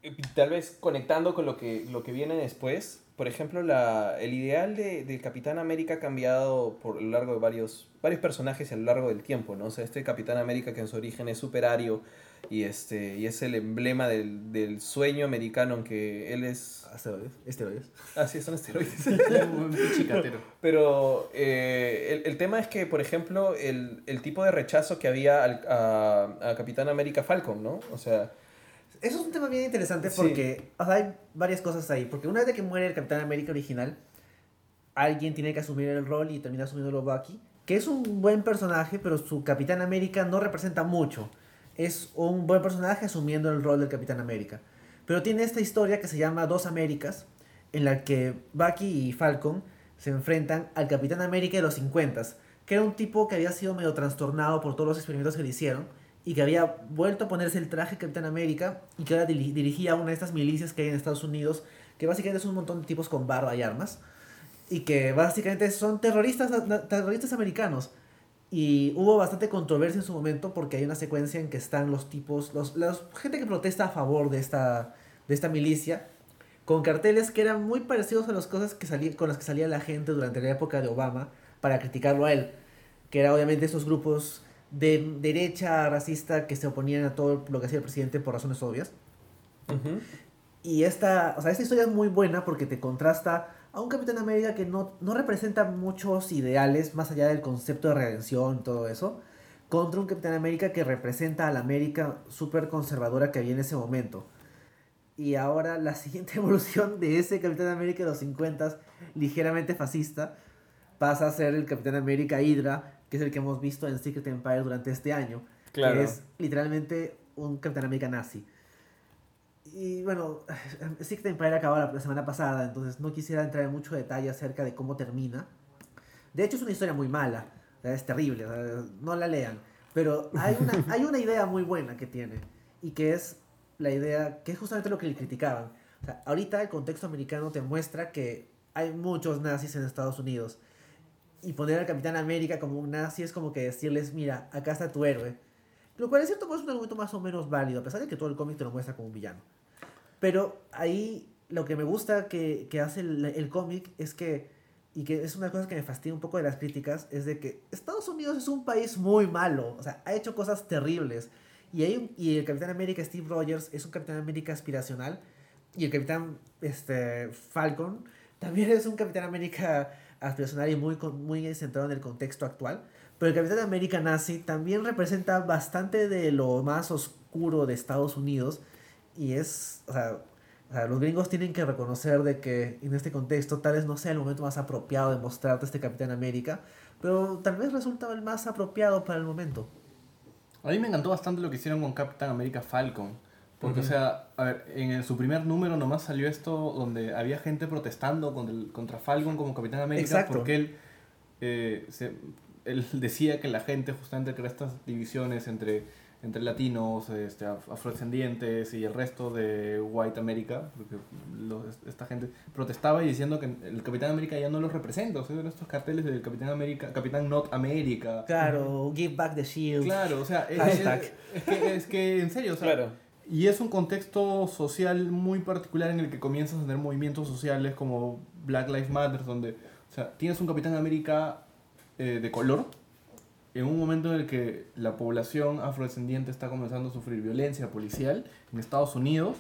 eh, tal vez conectando con lo que, lo que viene después, por ejemplo, la, el ideal de, del Capitán América ha cambiado por lo largo de varios, varios personajes a lo largo del tiempo, ¿no? O sea, este Capitán América que en su origen es superario y, este, y es el emblema del, del sueño americano, aunque él es... Asteroides. Esteroides. Ah, sí, son esteroides. un chicatero. Pero eh, el, el tema es que, por ejemplo, el, el tipo de rechazo que había al- a, a Capitán América Falcon, ¿no? O sea, Eso es un tema bien interesante Sí. porque o sea, hay varias cosas ahí. Porque una vez que muere el Capitán América original, alguien tiene que asumir el rol y termina asumiéndolo Bucky. Que es un buen personaje, pero su Capitán América no representa mucho. Es un buen personaje asumiendo el rol del Capitán América. Pero tiene esta historia que se llama Dos Américas, en la que Bucky y Falcon se enfrentan al Capitán América de los 50 que era un tipo que había sido medio trastornado por todos los experimentos que le hicieron y que había vuelto a ponerse el traje Capitán América y que ahora diri- dirigía una de estas milicias que hay en Estados Unidos, que básicamente es un montón de tipos con barba y armas, y que básicamente son terroristas, terroristas americanos. Y hubo bastante controversia en su momento porque hay una secuencia en que están los tipos, los, los gente que protesta a favor de esta, de esta milicia, con carteles que eran muy parecidos a las cosas que salía, con las que salía la gente durante la época de Obama para criticarlo a él, que era obviamente esos grupos de derecha racista que se oponían a todo lo que hacía el presidente por razones obvias. ujú. Y esta, o sea, esta historia es muy buena porque te contrasta a un Capitán América que no, no representa muchos ideales más allá del concepto de redención y todo eso, contra un Capitán América que representa a la América súper conservadora que había en ese momento. Y ahora la siguiente evolución de ese Capitán América de los 50 ligeramente fascista pasa a ser el Capitán América Hydra, que es el que hemos visto en Secret Empire durante este año, Claro. que es literalmente un Capitán América nazi. Y bueno, Secret Empire acabó la, semana pasada, entonces no quisiera entrar en mucho detalle acerca de cómo termina. De hecho, es una historia muy mala, es terrible, no la lean. Pero hay una, hay una idea muy buena que tiene, y que es la idea, que es justamente lo que le criticaban. O sea, ahorita el contexto americano te muestra que hay muchos nazis en Estados Unidos. Y poner al Capitán América como un nazi es como que decirles, mira, acá está tu héroe. Lo cual es cierto modo es un argumento más o menos válido, a pesar de que todo el cómic te lo muestra como un villano. Pero ahí lo que me gusta que, que hace el, el cómic es que, y que es una cosa que me fastidia un poco de las críticas, es de que Estados Unidos es un país muy malo, o sea, ha hecho cosas terribles. Y, hay un- y el Capitán América Steve Rogers es un Capitán América aspiracional, y el Capitán este, Falcon también es un Capitán América aspiracional y muy, muy centrado en el contexto actual. Pero el Capitán América nazi también representa bastante de lo más oscuro de Estados Unidos. Y es, o sea, o sea, los gringos tienen que reconocer de que en este contexto tal vez no sea el momento más apropiado de mostrarte este Capitán América. Pero tal vez resulta el más apropiado para el momento. A mí me encantó bastante lo que hicieron con Captain America Falcon. Porque, o sea, a ver, en su primer número nomás salió esto donde había gente protestando contra, el- contra Falcon como Capitán América Exacto. porque él, eh, se- él decía que la gente justamente crea estas divisiones entre, entre latinos, este, af- afrodescendientes y el resto de White America, porque los- esta gente protestaba y diciendo que el Capitán América ya no los representa, o sea, eran estos carteles del Capitán América, Capitán Not America. Claro, give back the shield. Claro, o sea, es, Hashtag. es- es que, es que en serio, o sea, Claro. y es un contexto social muy particular en el que comienzas a tener movimientos sociales como Black Lives Matter, donde, o sea, tienes un Capitán América eh, de color, en un momento en el que la población afrodescendiente está comenzando a sufrir violencia policial en Estados Unidos,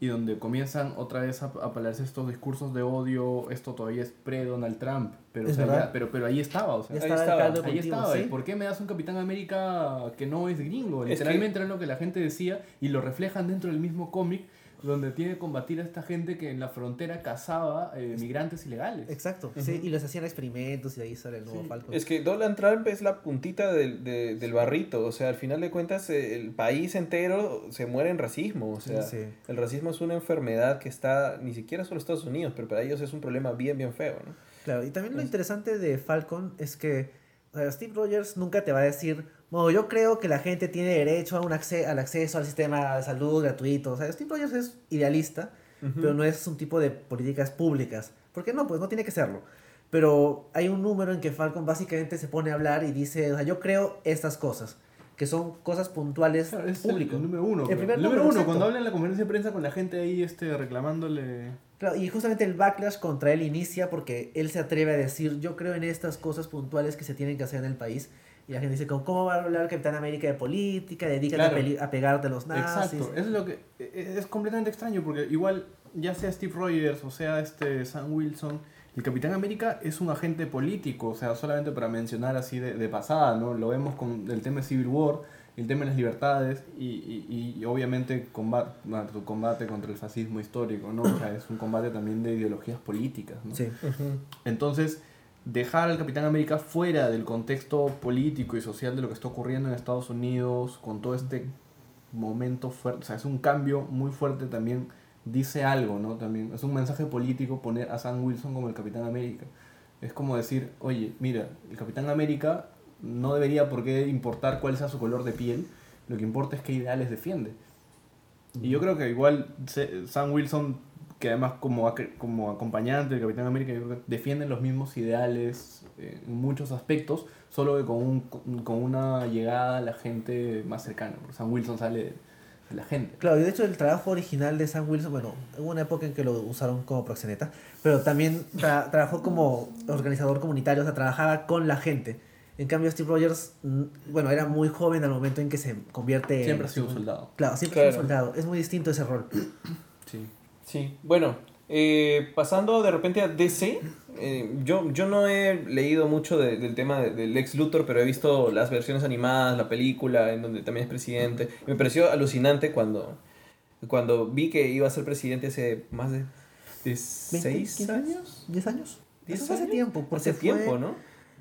y donde comienzan otra vez a aparecerse estos discursos de odio, esto todavía es pre-Donald Trump, pero, Es o sea, verdad. ya- pero, pero ahí estaba, o sea, Ahí estaba Ahí estaba. ¿Y ¿sí? por qué me das un Capitán América que no es gringo? Es Literalmente era lo que la gente decía y lo reflejan dentro del mismo cómic donde tiene que combatir a esta gente que en la frontera cazaba eh, migrantes ilegales. Exacto, sí, y les hacían experimentos y ahí sale el nuevo Sí. Falcon. Es que Donald Trump es la puntita del, de- del barrito, o sea, al final de cuentas eh, el país entero se muere en racismo, o sea, Sí. el racismo es una enfermedad que está ni siquiera solo en Estados Unidos, pero para ellos es un problema bien, bien feo, ¿no? Claro, y también lo Es- interesante de Falcon es que o sea, Steve Rogers nunca te va a decir, bueno, yo creo que la gente tiene derecho a un acce- al acceso al sistema de salud gratuito. O sea, Steve Rogers es idealista, pero no es un tipo de políticas públicas. ¿Por qué no? Pues no tiene que serlo. Pero hay un número en que Falcon básicamente se pone a hablar y dice, o sea, yo creo estas cosas, que son cosas puntuales Claro, es el, públicas. el número uno. El primer El número número, uno, cuando habla en la conferencia de prensa con la gente ahí este, reclamándole... Claro, y justamente el backlash contra él inicia porque él se atreve a decir, yo creo en estas cosas puntuales que se tienen que hacer en el país. Y la gente dice, ¿cómo cómo va a hablar Capitán América de política? Dedícate Claro. a, a pegarte a los nazis. Exacto, es lo que es es completamente extraño porque igual ya sea Steve Rogers o sea este Sam Wilson, el Capitán América es un agente político, o sea, solamente para mencionar así de, de pasada, ¿no? Lo vemos con el tema de Civil War, el tema de las libertades y, y, y obviamente combate, su combate contra el fascismo histórico, ¿no? O sea, es un combate también de ideologías políticas, ¿no? Sí. Entonces, dejar al Capitán América fuera del contexto político y social de lo que está ocurriendo en Estados Unidos, con todo este momento fuerte, o sea, es un cambio muy fuerte también, dice algo, ¿no? También es un mensaje político poner a Sam Wilson como el Capitán América. Es como decir, oye, mira, el Capitán América no debería por qué importar cuál sea su color de piel, lo que importa es qué ideales defiende. Y yo creo que igual Sam Wilson, que además como, ac- como acompañante del Capitán América, defienden los mismos ideales eh, en muchos aspectos, solo que con, un, con una llegada a la gente más cercana. Sam Wilson sale de, de la gente. Claro, y de hecho el trabajo original de Sam Wilson, bueno, hubo una época en que lo usaron como proxeneta, pero también tra- trabajó como organizador comunitario, o sea, trabajaba con la gente. En cambio, Steve Rogers, mm, bueno, era muy joven al momento en que se convierte en- Siempre ha sido un soldado. Claro, siempre ha sido un Claro. soldado. Es muy distinto ese rol. Sí. Sí, bueno, eh, pasando de repente a DC, eh, yo, yo no he leído mucho de- del tema de- del ex Luthor, pero he visto las versiones animadas, la película, en donde también es presidente. Me pareció alucinante cuando, cuando vi que iba a ser presidente hace más de, de seis 15 años. ¿10 años? ¿Diez Eso fue hace años? tiempo. Porque Hace fue- tiempo, ¿no?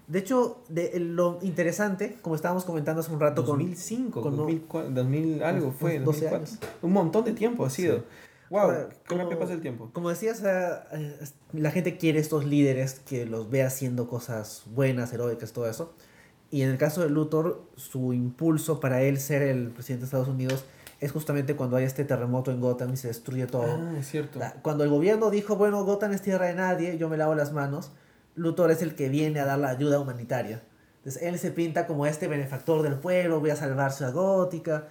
De hecho, de, lo interesante, como estábamos comentando hace un rato con... 2005, con- 2004, 2000 algo fue, 12 2004. años. Un montón de tiempo ha sido. Sí. Wow, Ahora, qué rápido pasa el tiempo. Como decías, o sea, eh, la gente quiere estos líderes que los ve haciendo cosas buenas, heroicas, todo eso. Y en el caso de Luthor, su impulso para él ser el presidente de Estados Unidos es justamente cuando hay este terremoto en Gotham y se destruye todo. Ah, es cierto. Cuando el gobierno dijo, bueno, Gotham es tierra de nadie, yo me lavo las manos, Luthor es el que viene a dar la ayuda humanitaria. Entonces él se pinta como este benefactor del pueblo, voy a salvar Ciudad Gótica,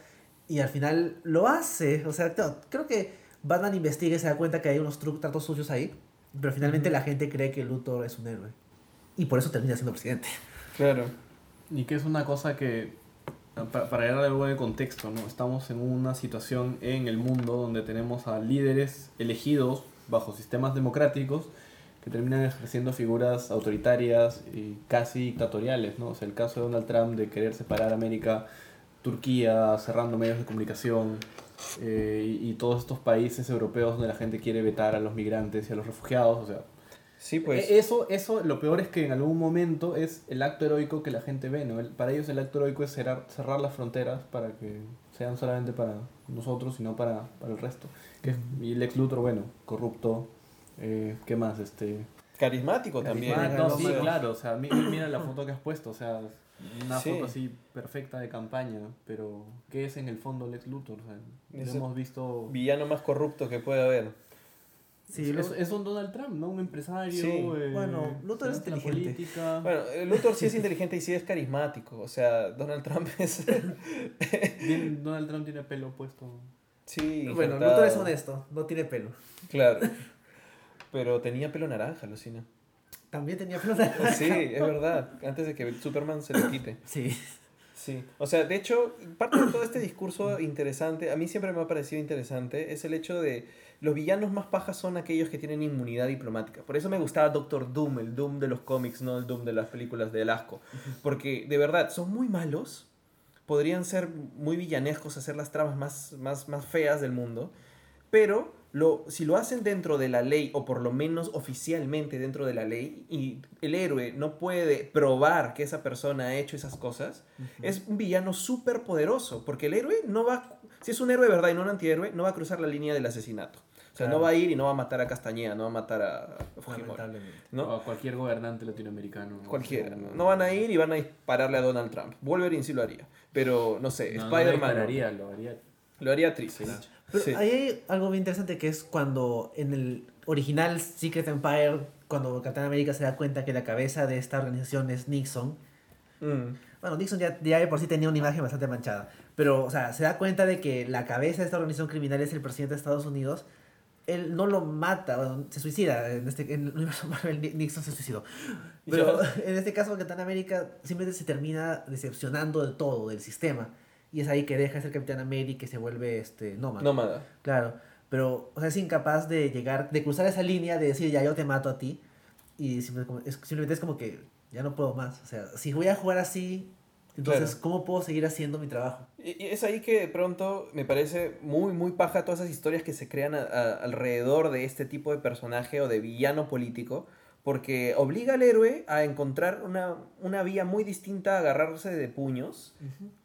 y al final lo hace. O sea, creo que Batman investiga y se da cuenta que hay unos tratos sucios ahí, pero finalmente la gente cree que Luthor es un héroe. Y por eso termina siendo presidente. Claro. Y que es una cosa que, pa- para darle algo de contexto, ¿no? estamos en una situación en el mundo donde tenemos a líderes elegidos bajo sistemas democráticos que terminan ejerciendo figuras autoritarias y casi dictatoriales. ¿no? O sea, el caso de Donald Trump de querer separar América, Turquía, cerrando medios de comunicación, eh, y, y todos estos países europeos donde la gente quiere vetar a los migrantes y a los refugiados. O sea, Sí, pues. e- Eso, eso, lo peor es que en algún momento es el acto heroico que la gente ve, ¿no? El- para ellos el acto heroico es cerrar, cerrar las fronteras para que sean solamente para nosotros y no para, para el resto. Que y el ex Luthor, bueno, corrupto, eh, ¿qué más? Este... Carismático también. Carismático, no, sí, claro, o sea, mi- mira la foto que has puesto, o sea, una Sí. foto así perfecta de campaña, pero ¿qué es en el fondo el ex Luthor? O sea, lo Ese hemos visto... Villano más corrupto que puede haber. Sí, es, un Donald Trump, ¿no? Un empresario. Sí. eh, Bueno, Luthor es inteligente. política. Bueno, eh, Luthor sí es inteligente y sí es carismático. O sea, Donald Trump es. Tiene- Donald Trump tiene pelo puesto. sí. bueno. Luthor es honesto, no tiene pelo. Claro. Pero tenía pelo naranja, Lucina. También tenía naranja. Sí, es verdad. Antes de que Superman se lo quite. Sí. Sí, o sea, de hecho, parte de todo este discurso interesante, a mí siempre me ha parecido interesante, es el hecho de los villanos más pajas son aquellos que tienen inmunidad diplomática. Por eso me gustaba Doctor Doom, el Doom de los cómics, no el Doom de las películas de Asco. Porque de verdad, son muy malos, podrían ser muy villanescos, hacer las tramas más, más, más feas del mundo, pero lo, si lo hacen dentro de la ley, o por lo menos oficialmente dentro de la ley, y el héroe no puede probar que esa persona ha hecho esas cosas, es un villano súper poderoso, porque el héroe no va, si es un héroe de verdad y no un antihéroe, no va a cruzar la línea del asesinato. O sea, no va a ir y no va a matar a Castañeda, no va a matar a Fujimori. ¿no? O a cualquier gobernante latinoamericano. Cualquiera. O- No van a ir y van a dispararle a Donald Trump. Wolverine sí lo haría. Pero no sé, No, no Spider-Man lo haría, lo haría. lo haría triste. Sí. Pero Sí. ahí hay algo bien interesante que es cuando en el original Secret Empire, cuando Capitán América se da cuenta que la cabeza de esta organización es Nixon. Mm. Bueno, Nixon ya, ya de por sí tenía una imagen bastante manchada. Pero, o sea, se da cuenta de que la cabeza de esta organización criminal es el presidente de Estados Unidos. Él no lo mata, bueno, se suicida. En, este, en el universo Marvel, Ni- Nixon se suicidó. Pero en este caso, Capitán América simplemente se termina decepcionando de todo, del sistema. Y es ahí que deja de ser Capitán América y se vuelve este, nómada. Nómada. Claro, pero o sea, es incapaz de llegar, de cruzar esa línea, de decir, ya yo te mato a ti. Y simple- como- es- simplemente es como que ya no puedo más. O sea, si voy a jugar así, entonces, Claro. ¿cómo puedo seguir haciendo mi trabajo? Y y es ahí que de pronto me parece muy, muy paja todas esas historias que se crean a- a- alrededor de este tipo de personaje o de villano político, porque obliga al héroe a encontrar una, una vía muy distinta a agarrarse de puños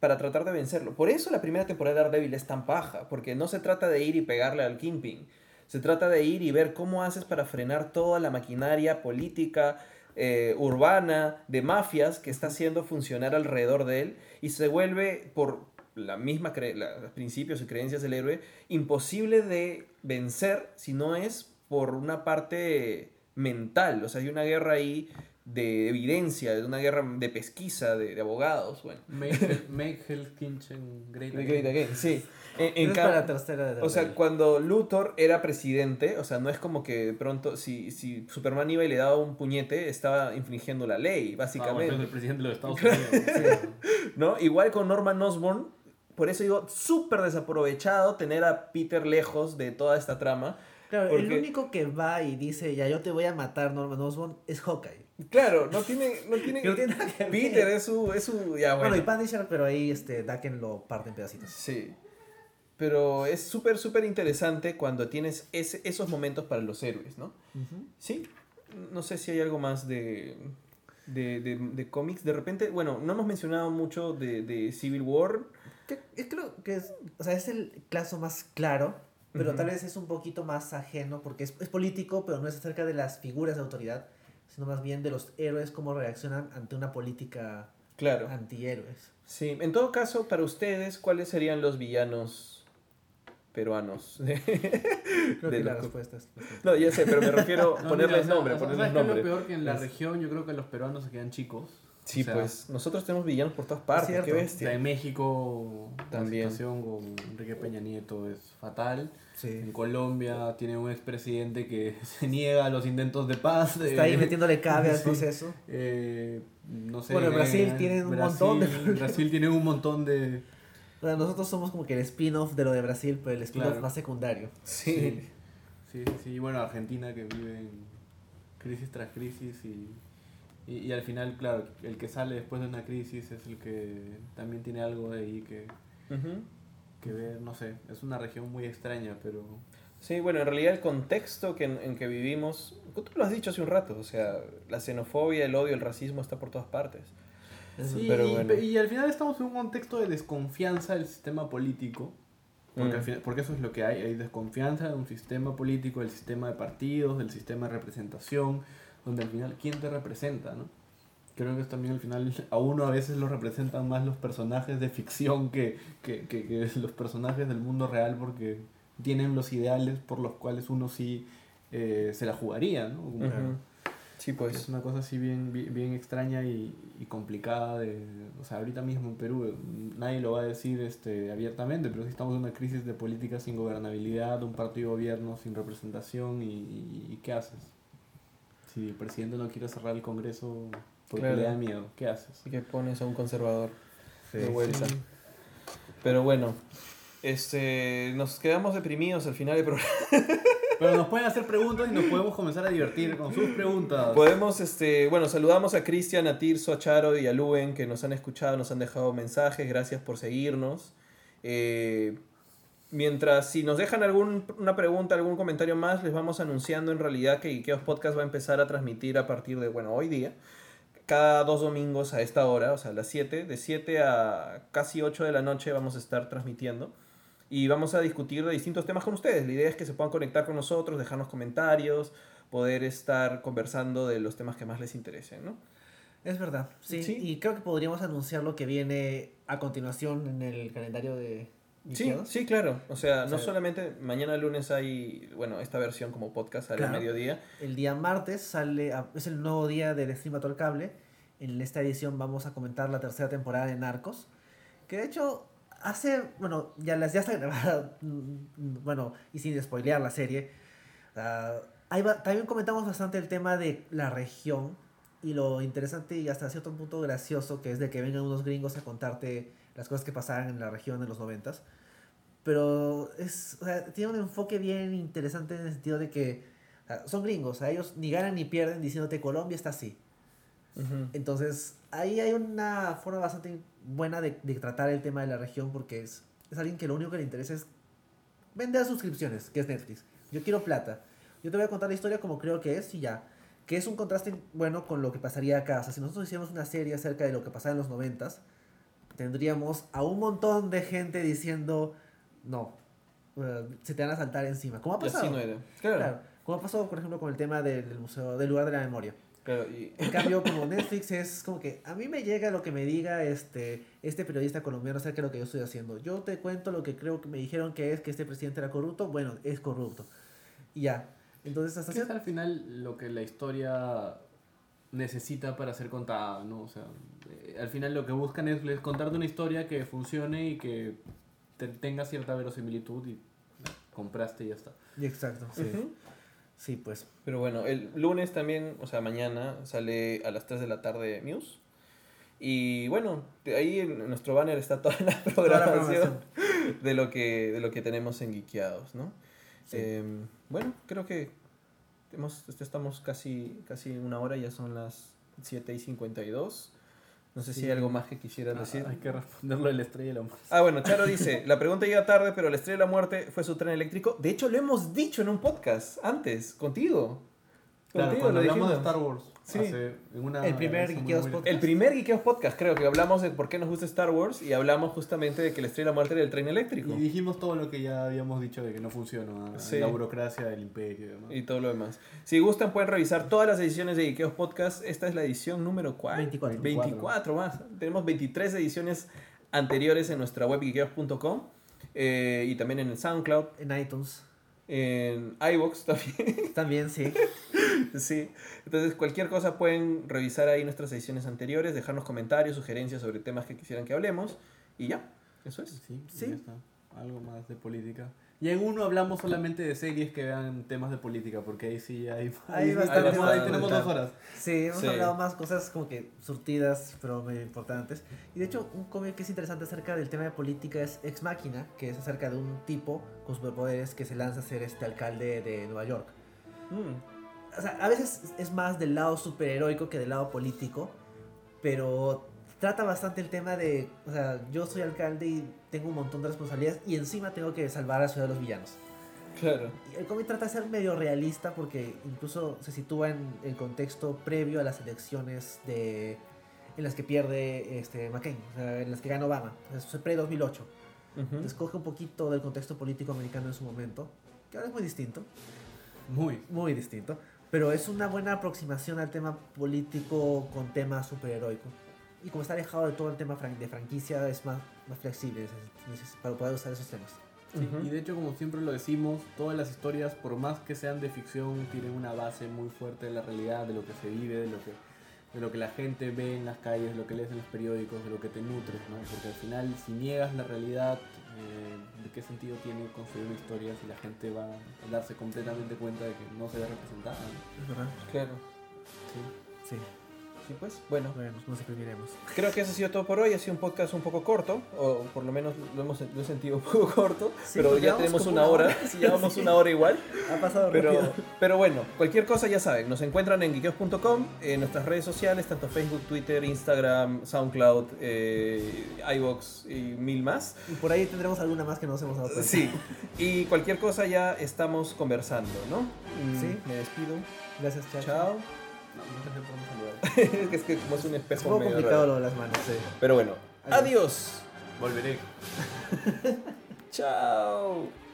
para tratar de vencerlo. Por eso la primera temporada de Daredevil es tan paja, porque no se trata de ir y pegarle al Kingpin, se trata de ir y ver cómo haces para frenar toda la maquinaria política, eh, urbana, de mafias que está haciendo funcionar alrededor de él y se vuelve por la misma cre- la- los principios y creencias del héroe imposible de vencer si no es por una parte mental, o sea, hay una guerra ahí de evidencia, de una guerra de pesquisa, de, de abogados, bueno. Make, make Hell's Kitchen great Great again. Sí. En, en para de o sea, cuando Luthor era presidente, o sea, no es como que de pronto si, si Superman iba y le daba un puñete, estaba infringiendo la ley, básicamente. es el presidente de los Estados Unidos. ¿no? Igual con Norman Osborn, por eso digo, súper desaprovechado tener a Peter lejos de toda esta trama. Claro, el único que va y dice, ya yo te voy a matar, Norman Osborn, es Hawkeye. Claro, no tiene... No tiene, no tiene nada que. Peter es su... Es su ya, Bueno, bueno. y Punisher, pero ahí este, Daken lo parte en pedacitos. Sí. Pero es súper, súper interesante cuando tienes ese- esos momentos para los héroes, ¿no? Sí. No sé si hay algo más de, de, de, de cómics. De repente, bueno, no hemos mencionado mucho de, de Civil War. Que, es creo que es, o sea, es el caso más claro, pero tal vez es un poquito más ajeno, porque es, es político, pero no es acerca de las figuras de autoridad, sino más bien de los héroes, cómo reaccionan ante una política Claro. antihéroes. Sí. En todo caso, para ustedes, ¿cuáles serían los villanos peruanos? Creo De que la los- respuesta es... no, ya sé, pero me refiero a No, ponerles mira, o sea, nombre, o sea, ponerles ¿sabes qué es nombre. lo peor que en la región yo creo que los peruanos se quedan chicos. Sí, O sea, pues nosotros tenemos villanos por todas partes, cierto. qué bestia. en México También. la situación con Enrique Peña Nieto es fatal. En Sí. Colombia tiene un expresidente que se niega a los intentos de paz. Está ahí eh, metiéndole cabe al Sí. proceso. eh, no sé. Bueno, en Brasil eh, tienen un Brasil- montón de problemas. Brasil tiene un montón de. O sea, nosotros somos como que el spin-off de lo de Brasil, pero el spin-off Claro. más secundario. Sí. Sí, sí, sí, bueno, Argentina que vive en crisis tras crisis y, y, y al final, claro, el que sale después de una crisis es el que también tiene algo de ahí que, Ujú. que ver, no sé, es una región muy extraña, pero Sí, bueno, en realidad el contexto que en, en que vivimos, tú lo has dicho hace un rato, o sea, la xenofobia, el odio, el racismo está por todas partes. Sí, pero y, bueno. y al final estamos en un contexto de desconfianza del sistema político. Porque, Mm. al final- porque eso es lo que hay, hay desconfianza de un sistema político, del sistema de partidos, del sistema de representación, donde al final, ¿quién te representa? ¿no? Creo que es también al final, a uno a veces lo representan más los personajes de ficción que, que, que- que los personajes del mundo real, porque tienen los ideales por los cuales uno sí eh, se la jugaría, ¿no? Como-. Sí, es pues. una cosa así bien, bien, bien extraña y, y complicada de, o sea, ahorita mismo en Perú eh, nadie lo va a decir este, abiertamente, pero sí estamos en una crisis de política sin gobernabilidad, un partido de gobierno sin representación y, y- y ¿qué haces? Si el presidente no quiere cerrar el Congreso porque Claro. le da miedo, ¿qué haces? Y que pones a un conservador. de vuelta. Pero bueno, este, nos quedamos deprimidos al final del programa. Pero nos pueden hacer preguntas y nos podemos comenzar a divertir con sus preguntas. Podemos, este, bueno, saludamos a Cristian, a Tirso, a Charo y a Luen que nos han escuchado, nos han dejado mensajes, gracias por seguirnos. Eh, mientras, si nos dejan alguna pregunta, algún comentario más, les vamos anunciando en realidad que Ikeos Podcast va a empezar a transmitir a partir de, bueno, hoy día, cada dos domingos a esta hora, o sea, a las 7, de 7 a casi 8 de la noche vamos a estar transmitiendo y vamos a discutir de distintos temas con ustedes. La idea es que se puedan conectar con nosotros, dejarnos comentarios, poder estar conversando de los temas que más les interesen, ¿no? Es verdad, sí. Y creo que podríamos anunciar lo que viene a continuación en el calendario de... Sí, sí, claro. O sea, no solamente mañana lunes hay, bueno, esta versión como podcast sale a mediodía. El día martes sale, es el nuevo día del stream a cable. En esta edición vamos a comentar la tercera temporada de Narcos. Que de hecho hace, bueno, ya, las, ya está grabada, bueno, y sin spoilear la serie, uh, también comentamos bastante el tema de la región y lo interesante y hasta cierto punto gracioso que es de que vengan unos gringos a contarte las cosas que pasaban en la región en los noventas. Pero es, o sea, tiene un enfoque bien interesante en el sentido de que son gringos, a ellos ni ganan ni pierden diciéndote Colombia está así. Entonces, ahí hay una forma bastante buena de, tratar el tema de la región porque es, es alguien que lo único que le interesa es vender suscripciones, que es Netflix. Yo quiero plata. Yo te voy a contar la historia como creo que es y ya. Que es un contraste bueno con lo que pasaría acá. O sea, si nosotros hiciéramos una serie acerca de lo que pasaba en los noventas, tendríamos a un montón de gente diciendo, no, uh, se te van a saltar encima. ¿Cómo ha pasado? no era. Claro. claro. Como ha pasado, por ejemplo, con el tema del museo, del lugar de la memoria. En cambio, como Netflix es como que a mí me llega lo que me diga este, este periodista colombiano acerca de lo que yo estoy haciendo. Yo te cuento lo que creo que me dijeron que es que este presidente era corrupto. Bueno, es corrupto. Y ya. Entonces, hasta es al final lo que la historia necesita para ser contada, ¿no? O sea, eh, al final lo que busca Netflix es contarte una historia que funcione y que tenga cierta verosimilitud y compraste y ya está. exacto, sí. Sí, pues. Pero bueno, el lunes también, o sea, mañana sale a las 3 de la tarde News. Y bueno, ahí en nuestro banner está toda la programación de lo que, de lo que tenemos en Geekeados, ¿no? Em, bueno, creo que hemos, estamos casi, casi una hora, ya son las 7 y 52. No sé si hay algo más que quisieran ah, decir. Hay que responderlo de la estrella de la muerte. Ah, bueno, Charo dice, la pregunta llega tarde, pero la estrella de la muerte fue su tren eléctrico. De hecho, lo hemos dicho en un podcast antes, contigo. Claro, cuando hablamos de Star Wars. Sí. el primer Geekeos Podcast. El primer Geekeos Podcast, creo que hablamos de por qué nos gusta Star Wars y hablamos justamente de que la estrella muerte era el tren eléctrico. Y dijimos todo lo que ya habíamos dicho de que no funciona, la burocracia del imperio y, todo lo demás. Si gustan pueden revisar todas las ediciones de Geekeos Podcast. Esta es la edición número 4. 24. 24 más. Tenemos 23 ediciones anteriores en nuestra web geekeos.com eh, y también en el SoundCloud. En iTunes. En iVoox también. También, sí. sí. Entonces, cualquier cosa pueden revisar ahí nuestras ediciones anteriores, dejarnos comentarios, sugerencias sobre temas que quisieran que hablemos. Y ya, eso es. Sí, sí. Algo más de política. Y en uno hablamos solamente de series que vean temas de política, porque ahí sí hay, ahí, tenemos dos horas. Sí, hemos hablado más cosas como que surtidas, pero muy importantes. Y de hecho, un cómic que es interesante acerca del tema de política es Ex Máquina, que es acerca de un tipo con superpoderes que se lanza a ser este alcalde de Nueva York. Mm. O sea, a veces es más del lado superheroico que del lado político, pero trata bastante el tema de, o sea, yo soy alcalde y tengo un montón de responsabilidades y encima tengo que salvar a la ciudad de los villanos. Claro. Y el cómic trata de ser medio realista porque incluso se sitúa en el contexto previo a las elecciones de en las que pierde este McCain, o sea, en las que gana Obama, es pre-2008. Escoge un poquito del contexto político americano en su momento, que ahora es muy distinto. Muy. Muy distinto. Pero es una buena aproximación al tema político con tema superheroico y como está alejado de todo el tema de franquicia, es más, más flexible para poder usar esos temas. Y de hecho, como siempre lo decimos, todas las historias, por más que sean de ficción, tienen una base muy fuerte de la realidad, de lo que se vive, de lo que, de lo que la gente ve en las calles, de lo que lees en los periódicos, de lo que te nutres, ¿no? Porque al final, si niegas la realidad, eh, ¿de qué sentido tiene construir una historia si la gente va a darse completamente cuenta de que no se ve representada? Es verdad. Claro. Sí. Sí. Y pues, bueno, Bueno, nos exprimiremos. creo que eso ha sido todo por hoy. Ha sido un podcast un poco corto, o por lo menos lo hemos lo he sentido un poco corto, Sí, pero porque ya tenemos una hora. hora. Sí, llevamos una hora igual. Ha pasado Pero, rápido. pero bueno, cualquier cosa ya saben, nos encuentran en geekeos.com, en nuestras redes sociales, tanto Facebook, Twitter, Instagram, SoundCloud, eh, iVoox y mil más. Y por ahí tendremos alguna más que no nos hemos dado cuenta. Sí, y cualquier cosa ya estamos conversando, ¿no? Mm, Sí. Me despido. Gracias, chao. Chao. No, es que como es un Es un espejo poco medio complicado raro. lo de las manos, sí. Pero bueno, Adiós. adiós. Volveré. Chao.